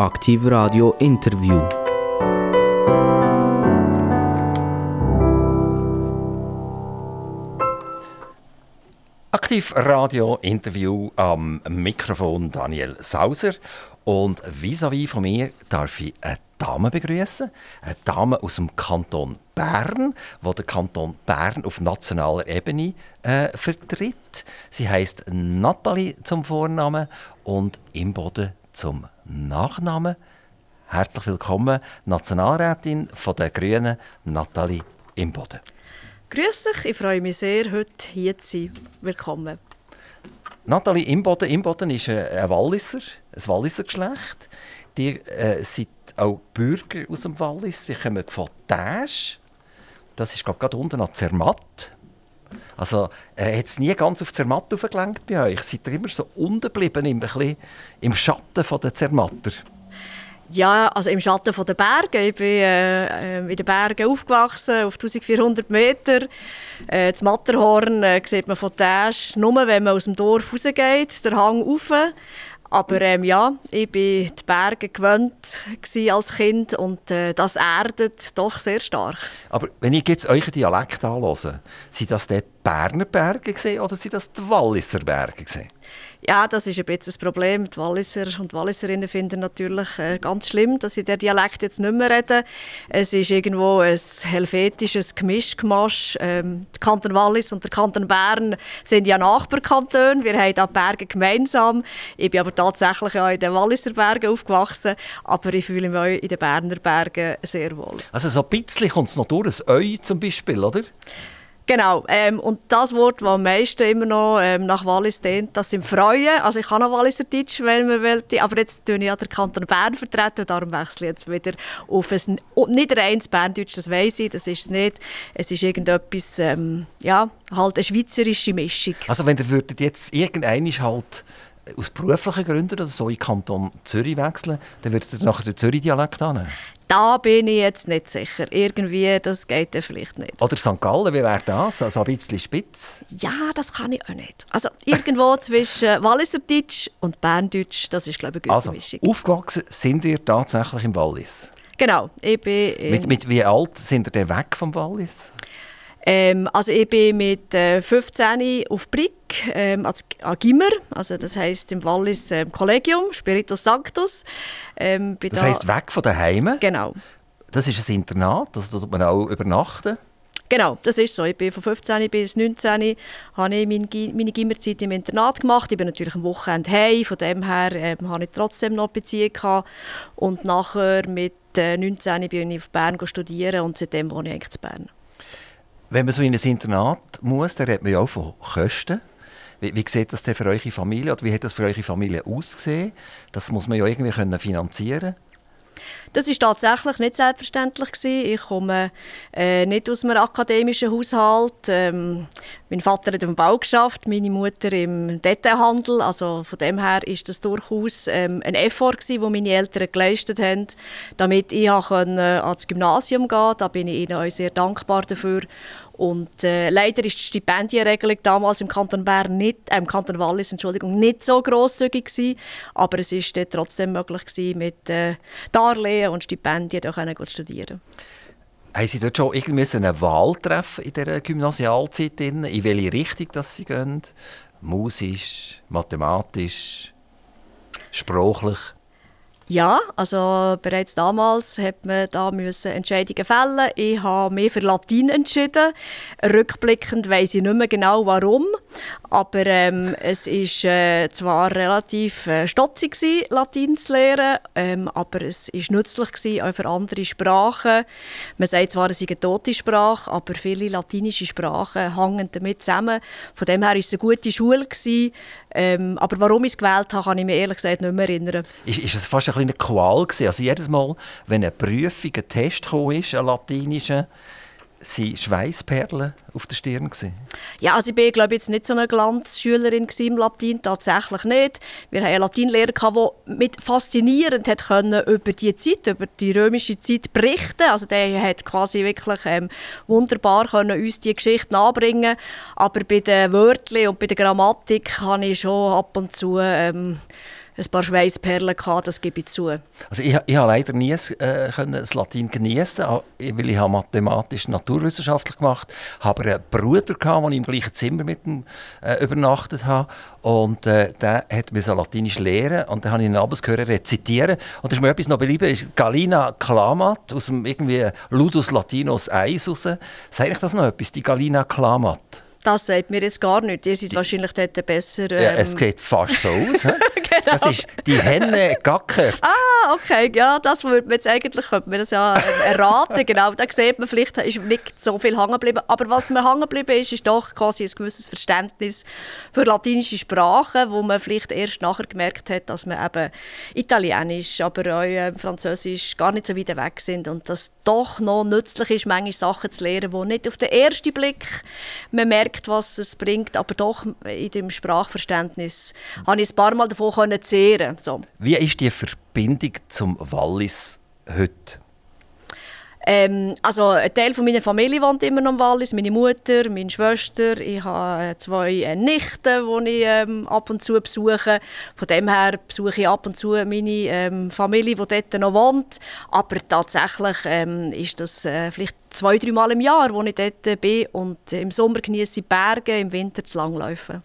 Aktiv Radio Interview. Aktiv Radio Interview am Mikrofon Daniel Sauser und vis-à-vis -vis von mir darf ich eine Dame begrüßen, eine Dame aus dem Kanton Bern, wo der Kanton Bern auf nationaler Ebene äh, vertritt. Sie heißt Nathalie zum Vornamen und Imboden zum Nachnamen. Herzlich willkommen, Nationalrätin von der Grünen, Nathalie Imboden. Grüß dich, ich freue mich sehr, heute hier zu sein. Willkommen. Nathalie Imboden. Imboden ist ein Walliser, ein Walliser Geschlecht. Die äh, sind auch Bürger aus dem Wallis. Sie kommen von Täsch. Das ist gerade unten an Zermatt. Also äh, hat es nie ganz auf Zermatt aufgelenkt bei euch? Seid ihr immer so unten im, im Schatten der Zermatter? Ja, also im Schatten der Berge. Ich bin äh, in den Bergen aufgewachsen, auf 1400 Meter. Äh, das Matterhorn äh, sieht man von Täsch nur, wenn man aus dem Dorf rausgeht, der Hang rauf. Aber ähm, ja, ich bin die Berge gewöhnt als Kind und äh, das erdet doch sehr stark. Aber wenn ich jetzt euren Dialekt anhöre, sind das die Berner Berge oder sind das die Walliser Berge? Gewesen? Ja, das ist ein bisschen das Problem. Die Walliser und Walliserinnen finden natürlich äh, ganz schlimm, dass sie der Dialekt jetzt nicht mehr reden. Es ist irgendwo ein helvetisches Gemischgemasch. Ähm, der Kanton Wallis und der Kanton Bern sind ja Nachbarkantone. Wir haben da Berge gemeinsam. Ich bin aber tatsächlich auch in den Walliser Bergen aufgewachsen, aber ich fühle mich auch in den Berner Bergen sehr wohl. Also so ein bisschen kommt es noch durch, ein Eu zum Beispiel, oder? Genau. Ähm, und das Wort, das am meisten immer noch ähm, nach Wallis dient, das sind Freuen. Also ich kann noch Walliser Deutsch, wenn man will. Aber jetzt tue ich ja den Kanton Bern vertreten und darum wechsle ich jetzt wieder auf ein, nicht reines Berndeutsch, das weiß ich, das ist es nicht. Es ist irgendetwas, ähm, ja, halt eine schweizerische Mischung. Also wenn ihr jetzt irgendein halt aus beruflichen Gründen oder so in Kanton Zürich wechseln, dann würdet ihr nachher den Zürich-Dialekt annehmen? Da bin ich jetzt nicht sicher. Irgendwie, das geht ja vielleicht nicht. Oder St. Gallen, wie wäre das? Also ein bisschen spitz? Ja, das kann ich auch nicht. Also irgendwo zwischen Walliserdeutsch und Berndeutsch, das ist glaube ich eine gute also, Mischung. aufgewachsen sind ihr tatsächlich im Wallis? Genau, ich bin... Mit, mit wie alt sind ihr denn weg vom Wallis? Ähm, also ich bin mit äh, 15 auf Brick ähm, als, an Gimmer, also das heißt im Wallis ähm, Collegium, Spiritus Sanctus. Ähm, das heisst weg von daheim? Genau. Das ist ein Internat, also da tut man auch übernachten? Genau, das ist so. Ich bin von 15 bis 19 habe ich meine, meine Gimmerzeit im Internat gemacht. Ich bin natürlich am Wochenende heim, von dem her ähm, habe ich trotzdem noch Beziehung gehabt. Und nachher mit äh, 19 bin ich auf Bern studieren und seitdem wohne ich eigentlich in Bern. Wenn man so in ein Internat muss, dann redet man ja auch von Kosten. Wie, wie sieht das denn für eure Familie oder wie hat das für eure Familie ausgesehen? Das muss man ja irgendwie können finanzieren das ist tatsächlich nicht selbstverständlich gewesen. Ich komme äh, nicht aus einem akademischen Haushalt. Ähm, mein Vater hat im Bau geschafft, meine Mutter im Detailhandel. Also von dem her ist das durchaus ähm, ein Effort den meine Eltern geleistet haben, damit ich können, ans Gymnasium gehen konnte. Da bin ich ihnen auch sehr dankbar dafür. Und äh, leider ist die Stipendienregelung damals im Kanton Bern nicht, äh, im Kanton Wallis, Entschuldigung, nicht so großzügig gewesen, aber es ist trotzdem möglich gewesen, mit äh, Darlehen und Stipendien auch zu studieren. Haben Sie dort schon irgendwie eine Wahl treffen in dieser Gymnasialzeit? In welche Richtung dass Sie gehen? Musisch, mathematisch, sprachlich? Ja, also bereits damals hat man da müssen Entscheidungen fällen. Ich habe mich für Latein entschieden. Rückblickend weiß ich nicht mehr genau warum, aber ähm, es ist äh, zwar relativ äh, stotzig gewesen, Latein zu lernen, ähm, aber es ist nützlich gewesen, auch für andere Sprachen. Man sagt zwar, es ist eine tote Sprache, aber viele latinische Sprachen hängen damit zusammen. Von dem her war es eine gute Schule gewesen. Ähm, aber warum ich es gewählt habe, kann ich mir ehrlich gesagt nicht mehr erinnern. Ist, ist es fast ein eine Qual gewesen? Also jedes Mal, wenn eine Prüfung, ein Test kam, ein latinischer, waren Schweißperlen auf der Stirn? Gewesen? Ja, also ich bin glaube jetzt nicht so eine Glanzschülerin im Latin, tatsächlich nicht. Wir hatten einen Latinlehrer, der mit faszinierend hat können über die Zeit, über die römische Zeit berichten Also der hat quasi wirklich ähm, wunderbar können uns die Geschichte nahebringen Aber bei den Wörtern und bei der Grammatik habe ich schon ab und zu... Ähm, ein paar Schweißperlen gehabt, das gebe ich zu. Also ich, ich habe leider nie äh, können das Latein genießen, weil ich habe mathematisch naturwissenschaftlich gemacht, habe einen Bruder gehabt, den ich im gleichen Zimmer mit ihm äh, übernachtet habe und äh, der hat mir so Latinisch lehren und dann habe ich ihn abends gehört rezitieren und da ist mir etwas noch geblieben, ist Galina Clamat aus dem irgendwie Ludus Latinus 1 raus. Sagt euch das noch etwas, die Galina Clamat? Das sagt mir jetzt gar nicht. Ihr seid wahrscheinlich dort besser. Ähm... Ja, es sieht fast so aus. Das ist die Henne gackert. Ah, okay. Ja, das würde man jetzt eigentlich könnte man das ja erraten. genau. Da sieht man, vielleicht ist nicht so viel hängen geblieben. Aber was mir hängen geblieben ist, ist doch quasi ein gewisses Verständnis für latinische Sprache, wo man vielleicht erst nachher gemerkt hat, dass man eben Italienisch, aber auch äh, Französisch gar nicht so weit weg sind und dass doch noch nützlich ist, manche Sachen zu lernen, die nicht auf den ersten Blick man merkt, merkt, was es bringt, aber doch in dem Sprachverständnis habe ich ein paar Mal davon zehren. So. Wie ist die Verbindung zum Wallis heute? Ähm, also ein Teil von meiner Familie wohnt immer noch im Wallis. Meine Mutter, meine Schwester. Ich habe äh, zwei äh, Nichten, die ich ähm, ab und zu besuche. Von dem her besuche ich ab und zu meine ähm, Familie, die dort noch wohnt. Aber tatsächlich ähm, ist das äh, vielleicht zwei, drei Mal im Jahr, wo ich dort bin. Und im Sommer genieße ich Berge, im Winter zu Langläufen.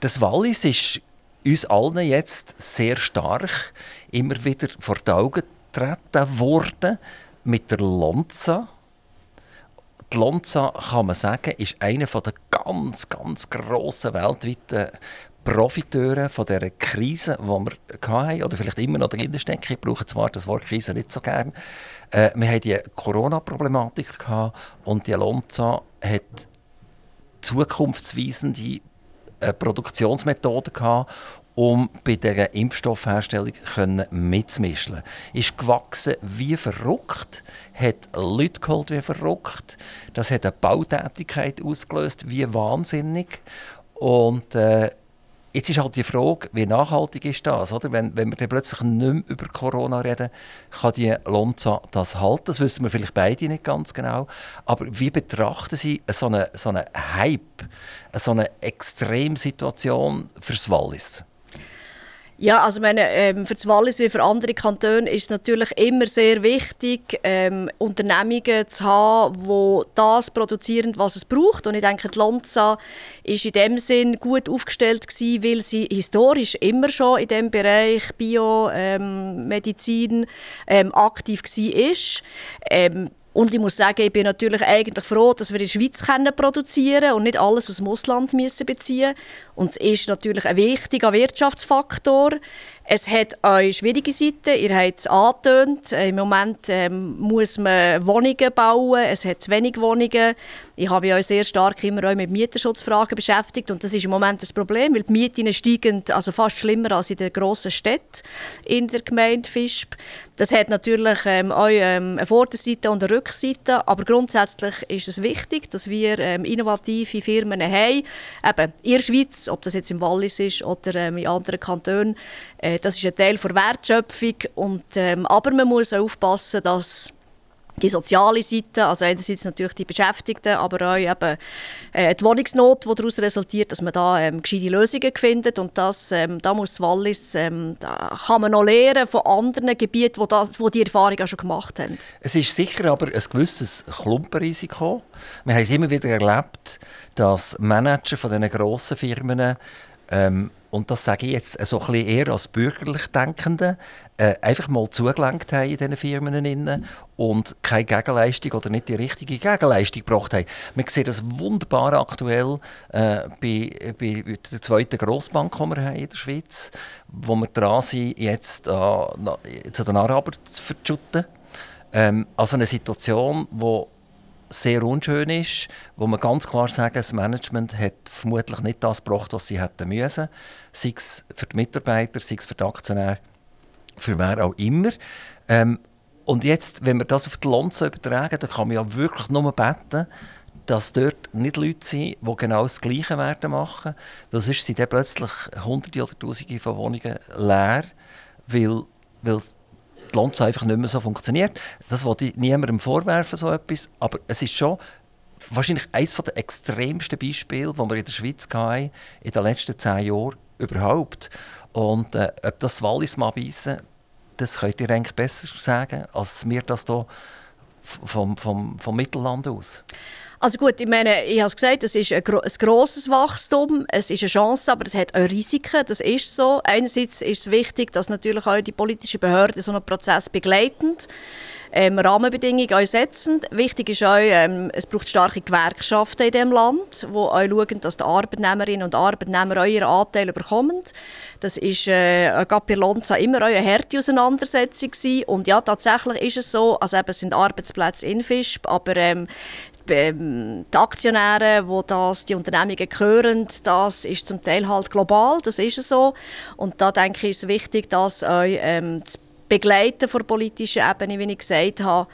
Das Wallis ist uns allen jetzt sehr stark immer wieder vor die Augen getreten worden mit der Lonza. Die Lonza, kann man sagen, ist einer der ganz, ganz grossen weltweiten Profiteure von dieser Krise, die wir hatten, oder vielleicht immer noch drin stecken. Ich brauche zwar das Wort Krise nicht so gern. Äh, wir hatten die Corona-Problematik und die Lonza hat zukunftsweisende äh, Produktionsmethoden gehabt um bei dieser Impfstoffherstellung mitzumischen. Ist gewachsen wie verrückt, hat Leute geholt wie verrückt. Das hat eine Bautätigkeit ausgelöst wie wahnsinnig. Und äh, jetzt ist halt die Frage, wie nachhaltig ist das? Oder? Wenn, wenn wir dann plötzlich nicht mehr über Corona reden, kann die Lonza das halten? Das wissen wir vielleicht beide nicht ganz genau. Aber wie betrachten Sie so einen so eine Hype, so eine Extremsituation fürs Wallis? Ja, also meine, ähm, für das Wallis wie für andere Kantone ist es natürlich immer sehr wichtig, ähm, Unternehmungen zu haben, die das produzieren, was es braucht. Und ich denke, die Lonza ist in dem Sinn gut aufgestellt gewesen, weil sie historisch immer schon in dem Bereich Biomedizin ähm, ähm, aktiv war. Ähm, und ich muss sagen, ich bin natürlich eigentlich froh, dass wir in der Schweiz können produzieren und nicht alles aus dem Ausland müssen beziehen Und es ist natürlich ein wichtiger Wirtschaftsfaktor. Es hat auch schwierige Seiten, ihr habt es angetönt. Im Moment ähm, muss man Wohnungen bauen, es hat zu wenig Wohnungen. Ich habe mich auch sehr stark immer auch mit Mieterschutzfragen beschäftigt und das ist im Moment das Problem, weil die Mieten steigen also fast schlimmer als in den grossen Städten in der Gemeinde Fischb. Das hat natürlich ähm, auch ähm, eine Vorderseite und eine Rückseite, aber grundsätzlich ist es wichtig, dass wir ähm, innovative Firmen haben, eben in der Schweiz, ob das jetzt im Wallis ist oder ähm, in anderen Kantonen. Äh, das ist ein Teil der Wertschöpfung, und, ähm, aber man muss auch aufpassen, dass die soziale Seite, also einerseits natürlich die Beschäftigten, aber auch eben, äh, die Wohnungsnot, die daraus resultiert, dass man da ähm, gescheite Lösungen findet und das, ähm, da muss Wallis, ähm, da kann man noch lernen von anderen Gebieten, wo, das, wo die Erfahrung auch schon gemacht haben. Es ist sicher aber ein gewisses Klumpenrisiko. Wir haben es immer wieder erlebt, dass Manager von diesen grossen Firmen ähm, und das sage ich jetzt so ein bisschen eher als bürgerlich Denkende, äh, einfach mal zugelenkt haben in diesen Firmen innen und keine Gegenleistung oder nicht die richtige Gegenleistung gebracht haben. Wir sehen das wunderbar aktuell äh, bei, bei der zweiten Grossbank, die wir haben in der Schweiz, wo wir dran sind, jetzt äh, zu den Arabern zu verschütten. Ähm, also eine Situation, die sehr unschön ist, wo man ganz klar sagen, das Management hat vermutlich nicht das gebracht, was sie hätten müssen, sei es für die Mitarbeiter, sei es für die Aktionäre, für wer auch immer. Ähm, und jetzt, wenn wir das auf die Lonze übertragen, dann kann man ja wirklich nur beten, dass dort nicht Leute sind, die genau das Gleiche werden machen, weil sonst sind dann plötzlich Hunderte oder Tausende von Wohnungen leer, weil, weil die Lonza einfach nicht mehr so funktioniert. Das wollte ich niemandem vorwerfen, so etwas. Aber es ist schon wahrscheinlich eines der extremsten Beispiele, die wir in der Schweiz hatten, in den letzten zehn Jahren überhaupt. Und äh, ob das Wallis mal beißen, das könnt ihr eigentlich besser sagen, als wir das hier vom, vom, vom Mittelland aus. Also gut, ich meine, ich habe es gesagt, es ist ein, gro ein grosses Wachstum, es ist eine Chance, aber es hat auch Risiken, das ist so. Einerseits ist es wichtig, dass natürlich auch die politischen Behörden so einen Prozess begleiten ähm, Rahmenbedingungen setzen. Wichtig ist auch, ähm, es braucht starke Gewerkschaften in diesem Land, die auch schauen, dass die Arbeitnehmerinnen und Arbeitnehmer auch ihren Anteil bekommen. Das war äh, gerade bei Lonza immer eine harte Auseinandersetzung gewesen. Und ja, tatsächlich ist es so, also eben, sind Arbeitsplätze in Fischb, aber ähm, die Aktionäre, wo das die Unternehmungen gehören, das ist zum Teil halt global, das ist so. Und da denke ich, ist es wichtig, das auch ähm, zu begleiten von politischer Ebene, wie ich gesagt habe.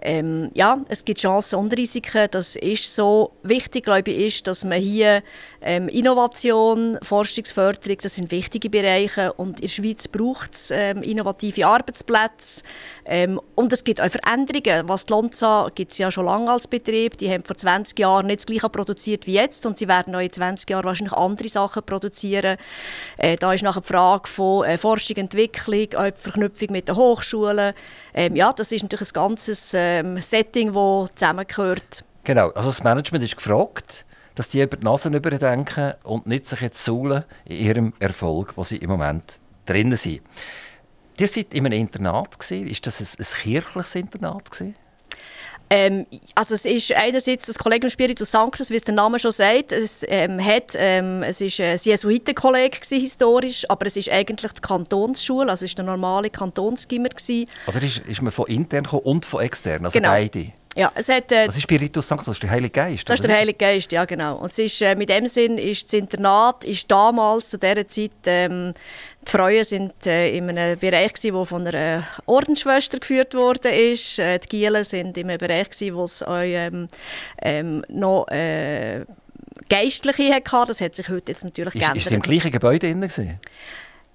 Ähm, ja, es gibt Chancen und Risiken, das ist so. Wichtig, glaube ich, ist, dass man hier ähm, Innovation, Forschungsförderung, das sind wichtige Bereiche und in der Schweiz braucht es ähm, innovative Arbeitsplätze ähm, und es gibt auch Veränderungen. Was die Lonza gibt es ja schon lange als Betrieb, die haben vor 20 Jahren nicht das Gleiche produziert wie jetzt und sie werden auch in 20 Jahren wahrscheinlich andere Sachen produzieren. Äh, da ist nachher die Frage von äh, Forschung, Entwicklung, auch die Verknüpfung mit den Hochschulen. Ähm, ja, das ist natürlich ein ganzes ähm, Setting, das zusammengehört. Genau, also das Management ist gefragt dass die über die Nase überdenken und nicht sich jetzt suhlen in ihrem Erfolg, wo sie im Moment drinnen sind. Ihr seid in einem Internat gewesen. Ist das ein, ein kirchliches Internat gewesen? Ähm, also es ist einerseits das Collegium Spiritus Sanctus, wie es der Name schon sagt. Es, ähm, hat, ähm, es ist ein Jesuitenkolleg historisch, aber es ist eigentlich die Kantonsschule, also es ist der normale Kantonsgimmer Oder ist, ist man von intern und von extern, also genau. beide? Ja, es hat, äh, Was ist Spiritus Sanctus? Das ist der Heilige Geist? Das ist der Heilige Geist, ja genau. Und es ist, äh, mit dem Sinn ist das Internat ist damals zu dieser Zeit ähm, die Frauen sind äh, in einem Bereich, der von einer Ordensschwester geführt wurde. Äh, die Gielen sind in einem Bereich, wo es auch, ähm, ähm, noch äh, Geistliche hatte. Das hat sich heute jetzt natürlich ist, geändert. Ist es im gleichen Gebäude drin?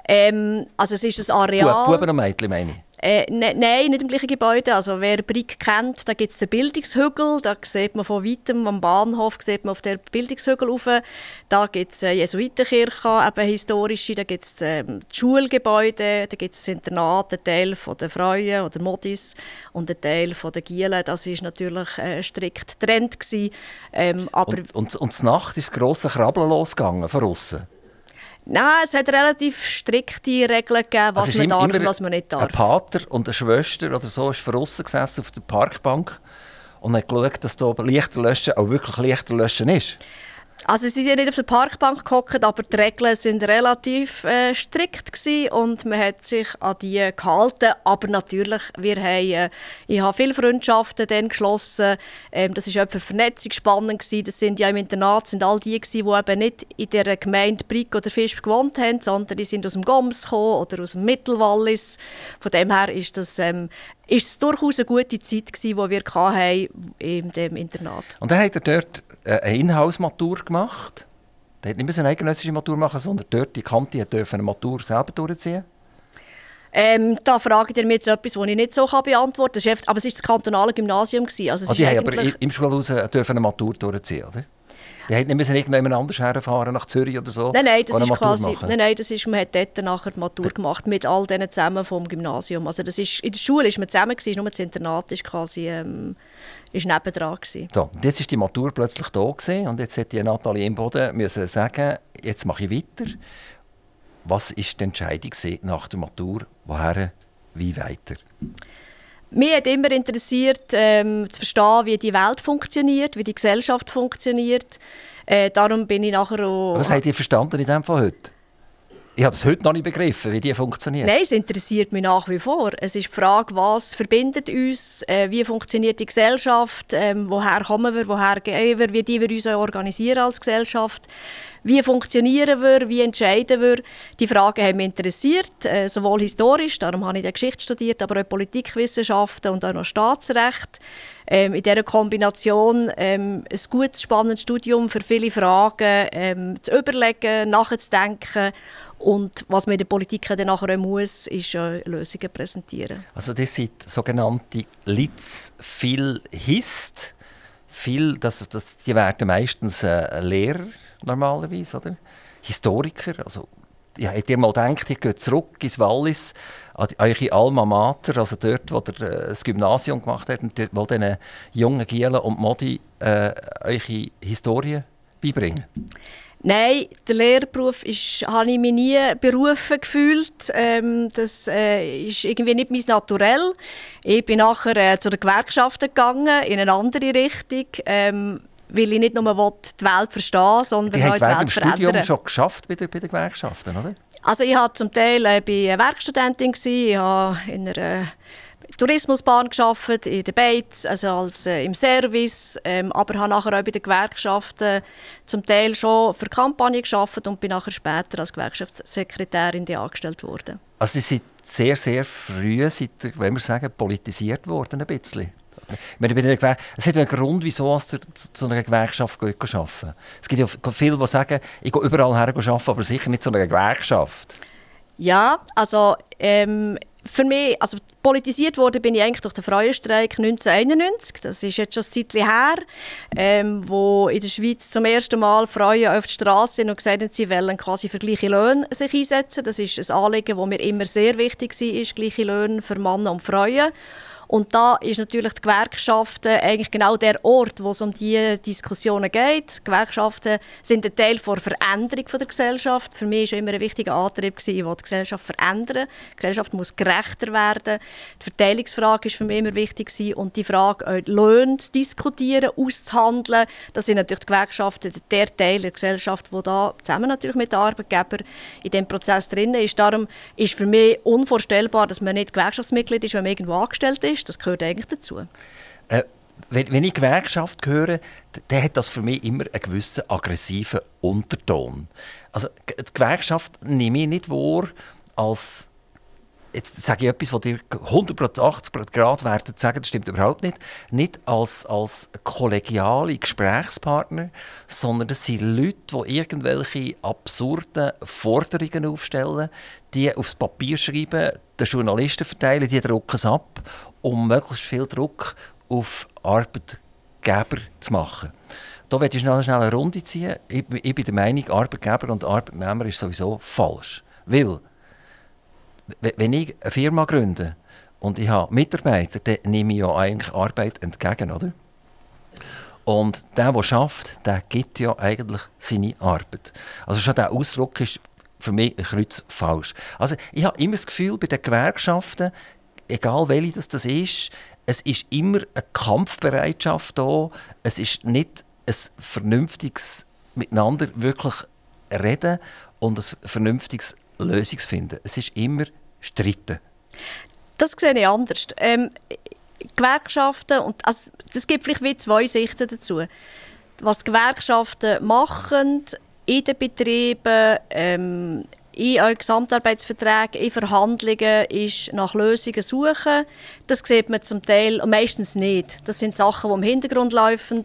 Ähm, also es ist ein Areal... Buben und Mädchen, meine ich. Äh, ne, nein, nicht im gleichen Gebäude. Also wer Brick kennt, da gibt es den Bildungshügel. Da sieht man von weitem am Bahnhof sieht man auf den Bildungshügel rauf. Da gibt es eine Jesuitenkirche, eben historische. Da gibt es das Schulgebäude. Da gibt es Internat, einen Teil von der Freuen oder Modis und einen Teil von der Gielen. Das war natürlich äh, strikt getrennt Ähm, aber und, und, und Nacht ist das grosse Krabbeln losgegangen von außen. Nein, es hat relativ strikte Regeln gegeben, was also man darf und was man nicht darf. Ein Pater und eine Schwester oder so ist draussen gesessen auf der Parkbank und hat geschaut, dass hier Lichterlöschen auch wirklich Lichterlöschen ist. Also sie sind nicht auf der Parkbank gehockt, aber die Regeln sind relativ äh, strikt und man hat sich an die gehalten. Aber natürlich, wir haben, äh, ich habe viele Freundschaften dann geschlossen. Ähm, das war für Vernetzung spannend gewesen. Das sind ja im Internat sind all die gewesen, die eben nicht in der Gemeinde Brick oder Fisch gewohnt haben, sondern die sind aus dem Goms gekommen oder aus dem Mittelwallis. Von dem her ist das ähm, ist es durchaus eine gute Zeit gewesen, die wir hatten in dem Internat. Und dann hat er dort äh, eine Inhouse-Matur gemacht. Er hat nicht mehr eine eidgenössische Matur machen, sondern dort die Kante dürfen eine Matur selber durchziehen. Ähm, da fragt ihr mich jetzt etwas, das ich nicht so beantworten kann. Aber es war das kantonale Gymnasium. Also es ah, die haben aber im Schulhaus dürfen eine Matur durchziehen, oder? Die hätten nicht irgendjemand anders herfahren, nach Zürich oder so? Nein, nein, das ist quasi, nein, nein, das ist, man hat dort nachher die Matur gemacht, mit all denen zusammen vom Gymnasium. Also das ist, in der Schule war man zusammen, gewesen, nur das Internat ist quasi ähm, ist nebendran. Gewesen. So, jetzt ist die Matur plötzlich da gewesen, und jetzt hätte Nathalie Imboden müssen sagen, jetzt mache ich weiter. Was war die Entscheidung nach der Matur? Woher, wie weiter? Mich hat immer interessiert, ähm, zu verstehen, wie die Welt funktioniert, wie die Gesellschaft funktioniert. Äh, darum bin ich nachher auch... Was habt ihr verstanden in dem Fall heute? Ich habe es heute noch nicht begriffen, wie die funktioniert. Nein, es interessiert mich nach wie vor. Es ist die Frage, was verbindet uns, äh, wie funktioniert die Gesellschaft, äh, woher kommen wir, woher gehen wir, wie die wir uns organisieren als Gesellschaft. Wie funktionieren wir, wie entscheiden wir? Die Fragen haben mich interessiert, äh, sowohl historisch, darum habe ich Geschichte studiert, aber auch Politikwissenschaften und auch noch Staatsrecht. Ähm, in dieser Kombination ähm, ein gutes, spannendes Studium für viele Fragen ähm, zu überlegen, nachzudenken und was man in der Politik dann nachher muss, ist äh, Lösungen präsentieren. Also das sind sogenannte Litz viel Hist. Viel, das, das, die werden meistens äh, Lehrer normalerweise, oder? Historiker, also ja, habt ihr mal gedacht, ihr geht zurück ins Wallis, an eure Alma Mater, also dort, wo ihr äh, das Gymnasium gemacht habt, und dort, wo diesen jungen Gielen und Modi äh, eure Historie beibringen? Nein, der Lehrberuf ist, habe ich mich nie berufen gefühlt. Ähm, das äh, ist irgendwie nicht mein Naturell. Ich bin nachher äh, zu den Gewerkschaften gegangen, in eine andere Richtung. Ähm, weil ich nicht nur die Welt verstehen sondern die auch die Welt Welt verändern. Studium schon geschafft bei, der, bei den Gewerkschaften, oder? Also ich war zum Teil äh, bei Werkstudentin, ich habe in einer Tourismusbahn geschafft in der Beiz, also als äh, im Service, ähm, aber habe nachher auch bei den Gewerkschaften zum Teil schon für Kampagnen geschafft und bin nachher später als Gewerkschaftssekretärin angestellt worden. Also Sie sind sehr, sehr früh, ihr, wenn wir sagen, politisiert worden ein bisschen. Es hat einen Grund, wieso ihr zu einer Gewerkschaft arbeiten Es gibt ja viele, die sagen, ich gehe überall her arbeiten, aber sicher nicht zu einer Gewerkschaft. Ja, also ähm, für mich, also politisiert wurde bin ich eigentlich durch den Frauenstreik 1991. Das ist jetzt schon ein Zeit her, ähm, wo in der Schweiz zum ersten Mal Frauen auf die Straße sind und gesagt haben, sie wollen quasi für gleiche Löhne sich einsetzen. Das ist ein Anliegen, das mir immer sehr wichtig war, gleiche Löhne für Männer und Frauen. Und da ist natürlich die Gewerkschaften eigentlich genau der Ort, wo es um diese Diskussionen geht. Die Gewerkschaften sind ein Teil der Veränderung der Gesellschaft. Für mich war immer ein wichtiger Antrieb, ich die Gesellschaft verändern. Die Gesellschaft muss gerechter werden. Die Verteilungsfrage ist für mich immer wichtig und die Frage, Löhne zu diskutieren, auszuhandeln. Das sind natürlich die Gewerkschaften der Teil der Gesellschaft, wo da zusammen natürlich mit den Arbeitgebern in dem Prozess drin ist. Darum ist für mich unvorstellbar, dass man nicht Gewerkschaftsmitglied ist, wenn man irgendwo angestellt ist ist. Das gehört eigentlich dazu. Äh, wenn, wenn, ich Gewerkschaft höre, dann hat das für mich immer einen gewissen aggressiven Unterton. Also die Gewerkschaft nehme ich nicht wahr als jetzt sage ich etwas, was dir 180 Grad werden sagen, das stimmt überhaupt nicht, nicht als, als kollegiale Gesprächspartner, sondern das sind Leute, die irgendwelche absurden Forderungen aufstellen, die aufs Papier schreiben, den Journalisten verteilen, die drucken es ab, um möglichst viel Druck auf Arbeitgeber zu machen. Da werde ich schnell, schnell eine Runde ziehen. Ich, ich bin der Meinung, Arbeitgeber und Arbeitnehmer ist sowieso falsch. Weil wenn ich eine Firma gründe und ich habe Mitarbeiter, dann nehme ich ja eigentlich Arbeit entgegen, oder? Und der, der schafft, der gibt ja eigentlich seine Arbeit. Also schon der Ausdruck ist für mich ein Kreuz falsch. Also ich habe immer das Gefühl, bei den Gewerkschaften, egal welche das, das ist, es ist immer eine Kampfbereitschaft da. Es ist nicht ein vernünftiges Miteinander wirklich reden und ein vernünftiges Lösungsfinden. Es ist immer Streiten. Das sehe ich anders. Ähm, Gewerkschaften, und also, es gibt vielleicht wie zwei Sichten dazu. Was die Gewerkschaften machen in den Betrieben, ähm, in euren Gesamtarbeitsverträgen, in Verhandlungen, ist nach Lösungen suchen. Das sieht man zum Teil meistens nicht. Das sind Sachen, die im Hintergrund laufen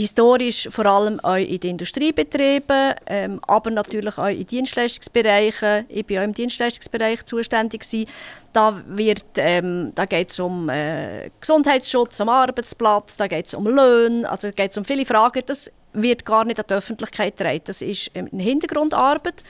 historisch vor allem auch in den Industriebetrieben, ähm, aber natürlich auch in Dienstleistungsbereichen. Ich war auch im Dienstleistungsbereich zuständig. Gewesen. Da, ähm, da geht es um äh, Gesundheitsschutz am Arbeitsplatz, da geht es um Löhne, also geht es um viele Fragen. Das wird gar nicht an die Öffentlichkeit getragen. Das ist eine Hintergrundarbeit,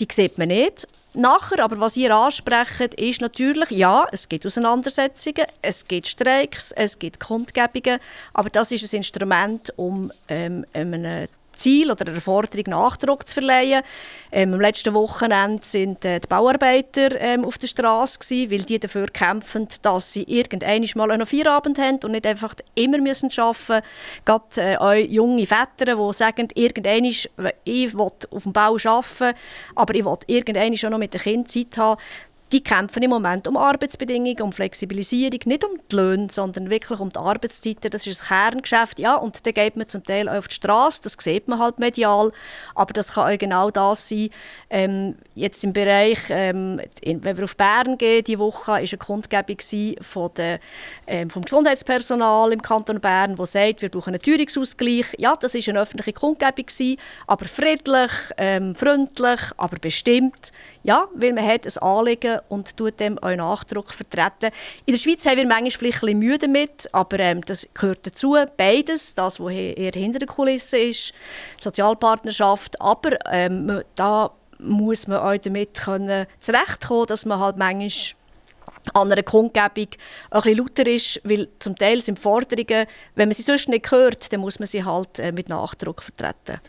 die sieht man nicht. Nachher, aber was ihr ansprecht, ist natürlich, ja, es gibt Auseinandersetzungen, es gibt Streiks, es gibt Kundgebungen, aber das ist ein Instrument, um ähm, einem Ziel oder einer Forderung Nachdruck zu verleihen. Ähm, am letzten Wochenende sind äh, die Bauarbeiter ähm, auf der Straße weil die dafür kämpfen, dass sie irgendwann mal einen Feierabend haben und nicht einfach immer müssen arbeiten müssen. Gerade äh, auch junge Väter, die sagen, irgendwann ich will auf dem Bau arbeiten, aber ich will irgendwann schon noch mit den Kindern Zeit haben die kämpfen im Moment um Arbeitsbedingungen, um Flexibilisierung, nicht um die Löhne, sondern wirklich um die Arbeitszeiten. Das ist ein Kerngeschäft. Ja, und da geht man zum Teil auf die Straße, das sieht man halt medial, aber das kann auch genau das sein. Ähm, jetzt im Bereich, ähm, wenn wir auf Bern gehen, die Woche war eine Kundgebung von der, ähm, vom Gesundheitspersonal im Kanton Bern, wo sagt, wir brauchen einen Teuerungsausgleich. Ja, das ist eine öffentliche Kundgebung gewesen, aber friedlich, ähm, freundlich, aber bestimmt. Ja, weil man hat ein Anliegen und tut dem auch Nachdruck vertreten. In der Schweiz haben wir manchmal vielleicht ein Mühe damit, aber ähm, das gehört dazu. Beides, das, was eher hinter der Kulisse ist, Sozialpartnerschaft, aber ähm, da muss man auch damit können zurechtkommen, dass man halt manchmal an einer Kundgebung ein bisschen lauter ist, weil zum Teil sind Forderungen, wenn man sie sonst nicht hört, dann muss man sie halt äh, mit Nachdruck vertreten.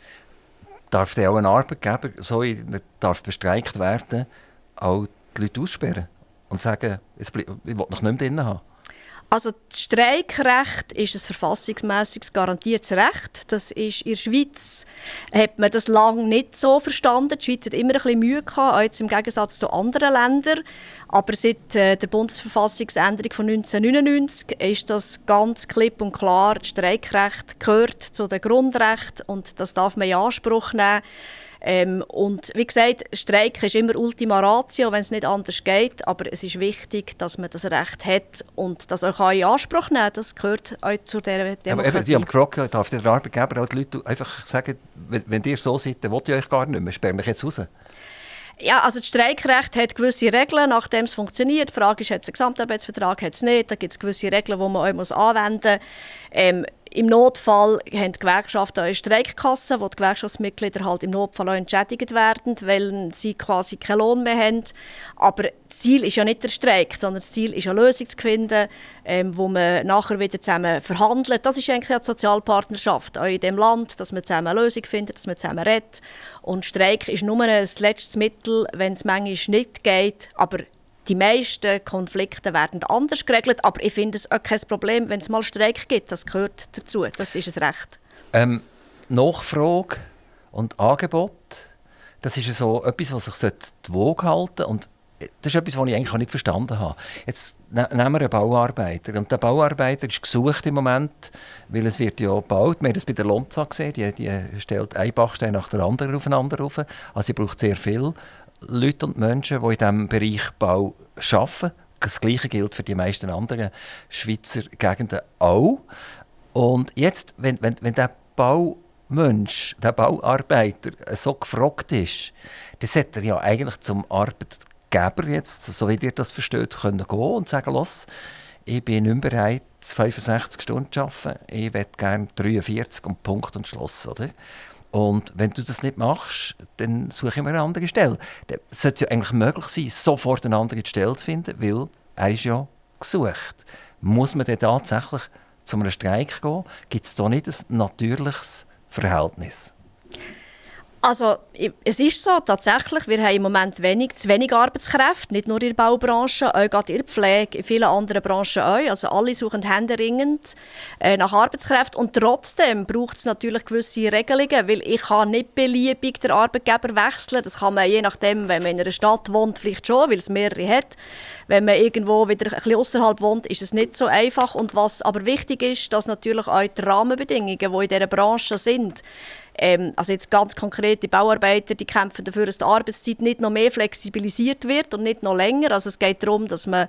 Darf der auch ein Arbeitgeber, so darf bestreikt werden, auch die Leute aussperren und sagen, ich will noch nicht mehr drin haben? Also das Streikrecht ist ein verfassungsmäßiges garantiertes Recht. Das ist in der Schweiz hat man das lange nicht so verstanden. Die Schweiz hat immer ein bisschen Mühe gehabt, auch jetzt im Gegensatz zu anderen Ländern. Aber seit äh, der Bundesverfassungsänderung von 1999 ist das ganz klipp und klar. Das Streikrecht gehört zu den Grundrechten und das darf man in Anspruch nehmen. Ähm, und wie gesagt, Streik ist immer Ultima Ratio, wenn es nicht anders geht. Aber es ist wichtig, dass man das Recht hat und das auch in Anspruch nehmen kann. Das gehört auch zu dieser Demokratie. Aber eben, ich habe gefragt, darf der Arbeitgeber auch die Leute einfach sagen, wenn, wenn ihr so seid, dann will ich euch gar nicht mehr, sperre mich jetzt raus? Ja, also das Streikrecht hat gewisse Regeln, nachdem es funktioniert. Die Frage ist, hat es einen Gesamtarbeitsvertrag, hat es nicht. Da gibt es gewisse Regeln, die man auch anwenden muss. Ähm, im Notfall haben die Gewerkschaften eine Streikkasse, wo die Gewerkschaftsmitglieder halt im Notfall auch entschädigt werden, weil sie quasi keinen Lohn mehr haben. Aber das Ziel ist ja nicht der Streik, sondern das Ziel ist eine Lösung zu finden, ähm, wo man nachher wieder zusammen verhandelt. Das ist eigentlich die Sozialpartnerschaft auch in dem Land, dass man zusammen eine Lösung findet, dass man zusammen redet. Und Streik ist nur ein letztes Mittel, wenn es manchmal nicht geht. Aber die meisten Konflikte werden anders geregelt, aber ich finde es auch kein Problem, wenn es mal Streik gibt. Das gehört dazu. Das ist ein Recht. Ähm, Nachfrage und Angebot, das ist so etwas, was sich die Waage halten und das ist etwas, was ich eigentlich nicht verstanden habe. Jetzt ne-, nehmen wir einen Bauarbeiter. Und der Bauarbeiter ist gesucht im Moment, weil es wird ja gebaut. Wir haben das bei der Lonza gesehen. Die, die stellt einen Bachstein nach der anderen aufeinander auf. Also sie braucht sehr viel Leute und Menschen, die in diesem Bereich Bau arbeiten. Das Gleiche gilt für die meisten anderen Schweizer Gegenden auch. Und jetzt, wenn, wenn, wenn der Baumensch, der Bauarbeiter so gefragt ist, dann sollte er ja eigentlich zum Arbeitgeber jetzt, so wie ihr das versteht, können gehen und sagen, los, ich bin nicht bereit, 65 Stunden zu arbeiten, ich möchte gerne 43 und Punkt und Schluss. Oder? Und wenn du das nicht machst, dann suche ich mir eine andere Stelle. Dann sollte es ja eigentlich möglich sein, sofort eine andere Stelle zu finden, weil er ist ja gesucht. Muss man dann tatsächlich zu einem Streik gehen? Gibt es da nicht ein natürliches Verhältnis? Also es ist so, tatsächlich, wir haben im Moment wenig, zu wenig Arbeitskräfte, nicht nur in der Baubranche, auch gerade in der Pflege, in vielen anderen Branchen auch. Also alle suchen händeringend äh, nach Arbeitskräften und trotzdem braucht es natürlich gewisse Regelungen, weil ich kann nicht beliebig den Arbeitgeber wechseln. Das kann man je nachdem, wenn man in einer Stadt wohnt, vielleicht schon, weil es mehrere hat. Wenn man irgendwo wieder ein bisschen wohnt, ist es nicht so einfach. Und was aber wichtig ist, dass natürlich auch die Rahmenbedingungen, die in dieser Branche sind, ähm, also jetzt ganz konkret, die Bauarbeiter die kämpfen dafür, dass die Arbeitszeit nicht noch mehr flexibilisiert wird und nicht noch länger. Also es geht darum, dass man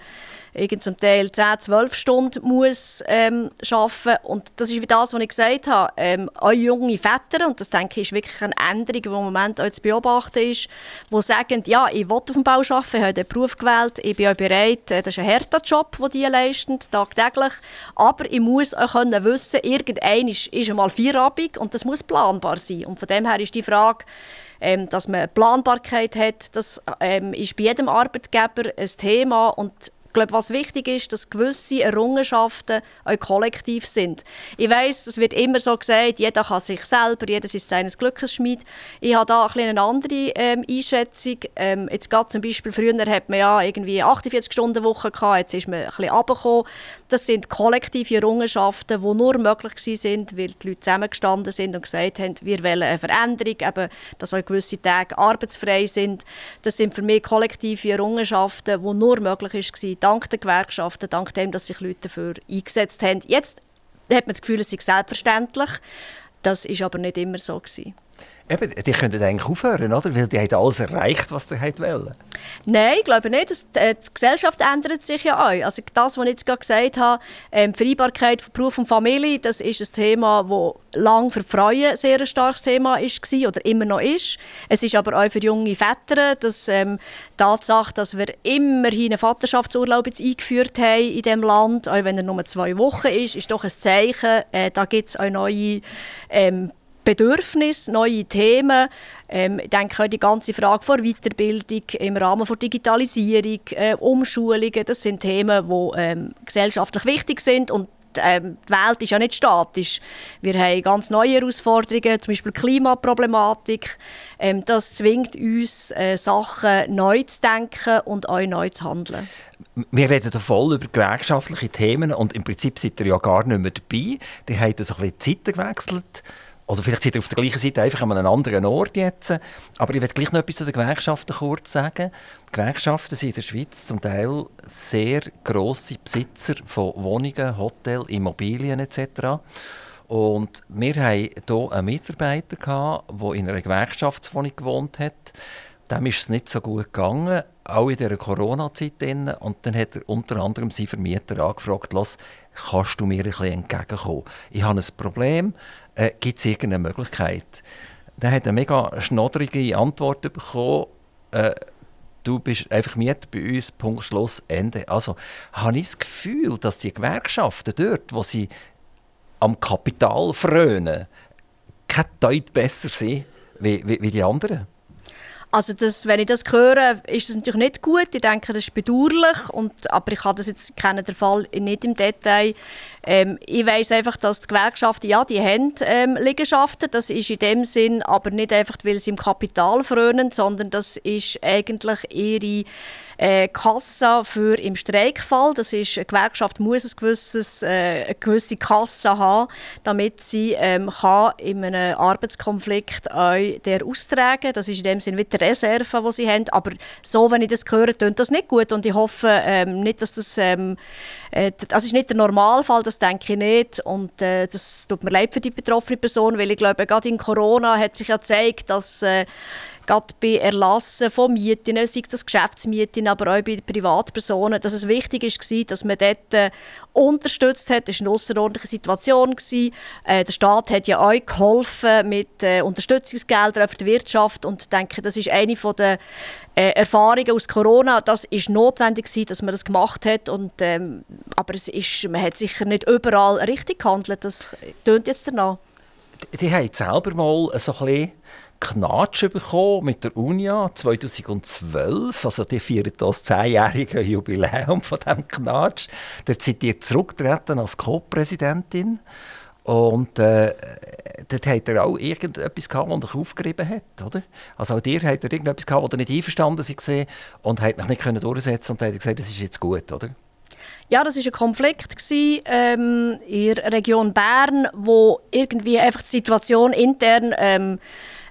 zum Teil 10, 12 Stunden muss ähm, arbeiten Und das ist wie das, was ich gesagt habe. Ähm, auch junge Väter, und das denke ich ist wirklich eine Änderung, die im Moment auch zu beobachten ist, die sagen, ja, ich will auf dem Bau arbeiten, ich habe den Beruf gewählt, ich bin auch bereit, äh, das ist ein harter Job, den die leisten, tagtäglich, aber ich muss auch können wissen, irgendein ist, ist einmal Feierabend und das muss planbar sein. Und von dem her ist die Frage, ähm, dass man Planbarkeit hat, das ähm, ist bei jedem Arbeitgeber ein Thema und glaube, was wichtig ist, dass gewisse Errungenschaften auch kollektiv sind. Ich weiß, es wird immer so gesagt, jeder kann sich selber, jeder ist seines Glückes Schmied. Ich habe da ein eine andere ähm, Einschätzung. Ähm, jetzt gerade zum Beispiel früher hat man ja irgendwie 48 Stunden Woche gehabt, jetzt ist man ein bisschen runtergekommen. Das sind kollektive Errungenschaften, die nur möglich sind, weil die Leute zusammengestanden sind und gesagt haben, wir wollen eine Veränderung, eben, dass auch gewisse Tage arbeitsfrei sind. Das sind für mich kollektive Errungenschaften, die nur möglich waren dank der Gewerkschaften, dank dem, dass sich Leute dafür eingesetzt haben. Jetzt hat man das Gefühl, es sei selbstverständlich. Das war aber nicht immer so. Gewesen. Eben, die könnten eigentlich aufhören, oder? Weil die haben alles erreicht, was sie wollen. Nein, ich glaube nicht. Das, äh, die Gesellschaft ändert sich ja auch. Also das, was ich jetzt gerade gesagt habe, ähm, Vereinbarkeit von Beruf und Familie, das ist ein Thema, das lang für Frauen sehr ein starkes Thema war oder immer noch ist. Es ist aber auch für junge Väter, dass ähm, die Tatsache, dass wir immerhin einen Vaterschaftsurlaub jetzt eingeführt haben in diesem Land, auch wenn er nur zwei Wochen ist, ist doch ein Zeichen. Äh, da gibt es auch neue ähm, Bedürfnisse, neue Themen. Ähm, ich denke die ganze Frage von Weiterbildung im Rahmen von Digitalisierung, äh, Umschulungen, das sind Themen, die ähm, gesellschaftlich wichtig sind und ähm, die Welt ist ja nicht statisch. Wir haben ganz neue Herausforderungen, zum Beispiel Klimaproblematik. Ähm, das zwingt uns, äh, Sachen neu zu denken und auch neu zu handeln. Wir reden hier voll über gewerkschaftliche Themen und im Prinzip seid ihr ja gar nicht mehr dabei. Die haben so ein bisschen Zeiten gewechselt. Also vielleicht seid ihr auf der gleichen Seite einfach an einem anderen Ort jetzt. Aber ich werde gleich noch etwas zu den Gewerkschaften kurz sagen. Die Gewerkschaften sind in der Schweiz zum Teil sehr grosse Besitzer von Wohnungen, Hotels, Immobilien etc. Und wir hatten hier einen Mitarbeiter, der in einer Gewerkschaftswohnung gewohnt hat. Dem ist es nicht so gut gegangen, auch in dieser Corona-Zeit. Und dann hat er unter anderem seinen Vermieter angefragt, kannst du mir ein bisschen entgegenkommen? Ich habe ein Problem, äh, gibt es irgendeine Möglichkeit? Dann hat eine mega schnoddrige Antwort bekommen, äh, du bist einfach Mieter bei uns, Punkt, Schluss, Ende. Also habe ich das Gefühl, dass die Gewerkschaften dort, wo sie am Kapital frönen, kein Deut besser sind wie, wie, wie die anderen. Also das, wenn ich das höre, ist das natürlich nicht gut. Ich denke, das ist bedauerlich. Und, aber ich habe das jetzt kenne den Fall nicht im Detail. Ähm, ich weiß einfach, dass die Gewerkschaften, ja, die haben ähm, Liegenschaften. Das ist in dem Sinn aber nicht einfach, weil sie im Kapital frönen, sondern das ist eigentlich ihre äh, Kasse für im Streikfall. Das ist, eine Gewerkschaft muss ein gewisses, äh, eine gewisse Kasse haben, damit sie ähm, kann in einem Arbeitskonflikt auch der austragen Das ist in dem Sinne wieder die Reserve, die sie haben. Aber so, wenn ich das höre, tönt das nicht gut. Und ich hoffe ähm, nicht, dass das... Ähm, äh, das ist nicht der Normalfall, das denke ich nicht. Und äh, das tut mir leid für die betroffene Person, weil ich glaube, gerade in Corona hat sich ja gezeigt, dass äh, gerade bei Erlassen von Mieten, sei das Geschäftsmieten, aber auch bei Privatpersonen, dass es wichtig war, dass man dort äh, unterstützt hat. Das war eine außerordentliche Situation. Äh, der Staat hat ja auch geholfen mit äh, Unterstützungsgeldern für die Wirtschaft und ich denke, das ist eine der äh, Erfahrungen aus Corona. Das ist notwendig gewesen, dass man das gemacht hat und ähm, aber es ist, man hat sicher nicht überall richtig gehandelt. Das tönt jetzt danach. Die, haben selber mal so ein bisschen Knatsch bekommen mit der UNIA 2012. Also die feiern das zehnjährige Jubiläum von diesem Knatsch. Dort sind die zurückgetreten als Co-Präsidentin. Und äh, dort hat er auch irgendetwas gehabt, das dich aufgerieben hat, oder? Also auch dir hat er irgendetwas gehabt, er nicht einverstanden war und hat dich nicht durchsetzen und hat gesagt, das ist jetzt gut, oder? Ja, das war ein Konflikt ähm, in der Region Bern, wo irgendwie einfach die Situation intern ähm,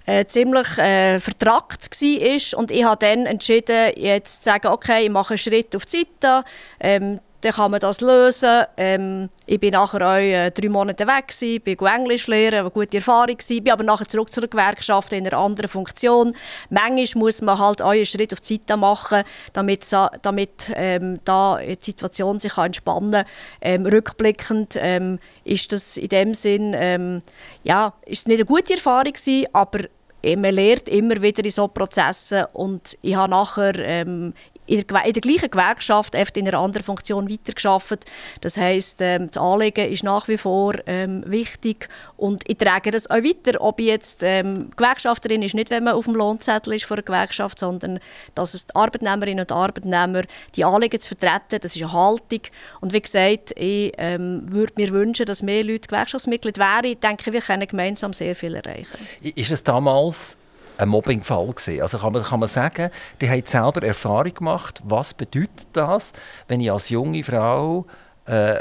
äh, ziemlich äh, vertrackt war. Und ich habe dann entschieden, jetzt zu sagen, okay, ich mache einen Schritt auf die Seite. Ähm, dann kann man das lösen. Ähm, ich bin nachher auch äh, drei Monate weg, gewesen, bin Englisch lernen, eine gute Erfahrung gewesen, bin aber nachher zurück zur Gewerkschaft in einer anderen Funktion. Manchmal muss man halt auch einen Schritt auf die Seite machen, damit, damit ähm, da die Situation sich entspannen kann. Ähm, rückblickend ähm, ist das in dem Sinn, ähm, ja, ist nicht eine gute Erfahrung gewesen, aber man lernt immer wieder in solchen Prozessen und ich habe nachher ähm, in der, in der gleichen Gewerkschaft, einfach in einer anderen Funktion weitergearbeitet. Das heisst, ähm, das Anliegen ist nach wie vor ähm, wichtig und ich trage das auch weiter, ob ich jetzt ähm, Gewerkschafterin ist, nicht wenn man auf dem Lohnzettel ist von einer Gewerkschaft, sondern dass es die Arbeitnehmerinnen und Arbeitnehmer die Anliegen zu vertreten, das ist eine Haltung und wie gesagt, ich ähm, würde mir wünschen, dass mehr Leute Gewerkschaftsmitglied wären. Ich denke, wir können gemeinsam sehr viel erreichen. Ist es damals ein Mobbingfall gesehen. Also kann man, kann man sagen, die haben selber Erfahrung gemacht, was bedeutet das, wenn ich als junge Frau äh,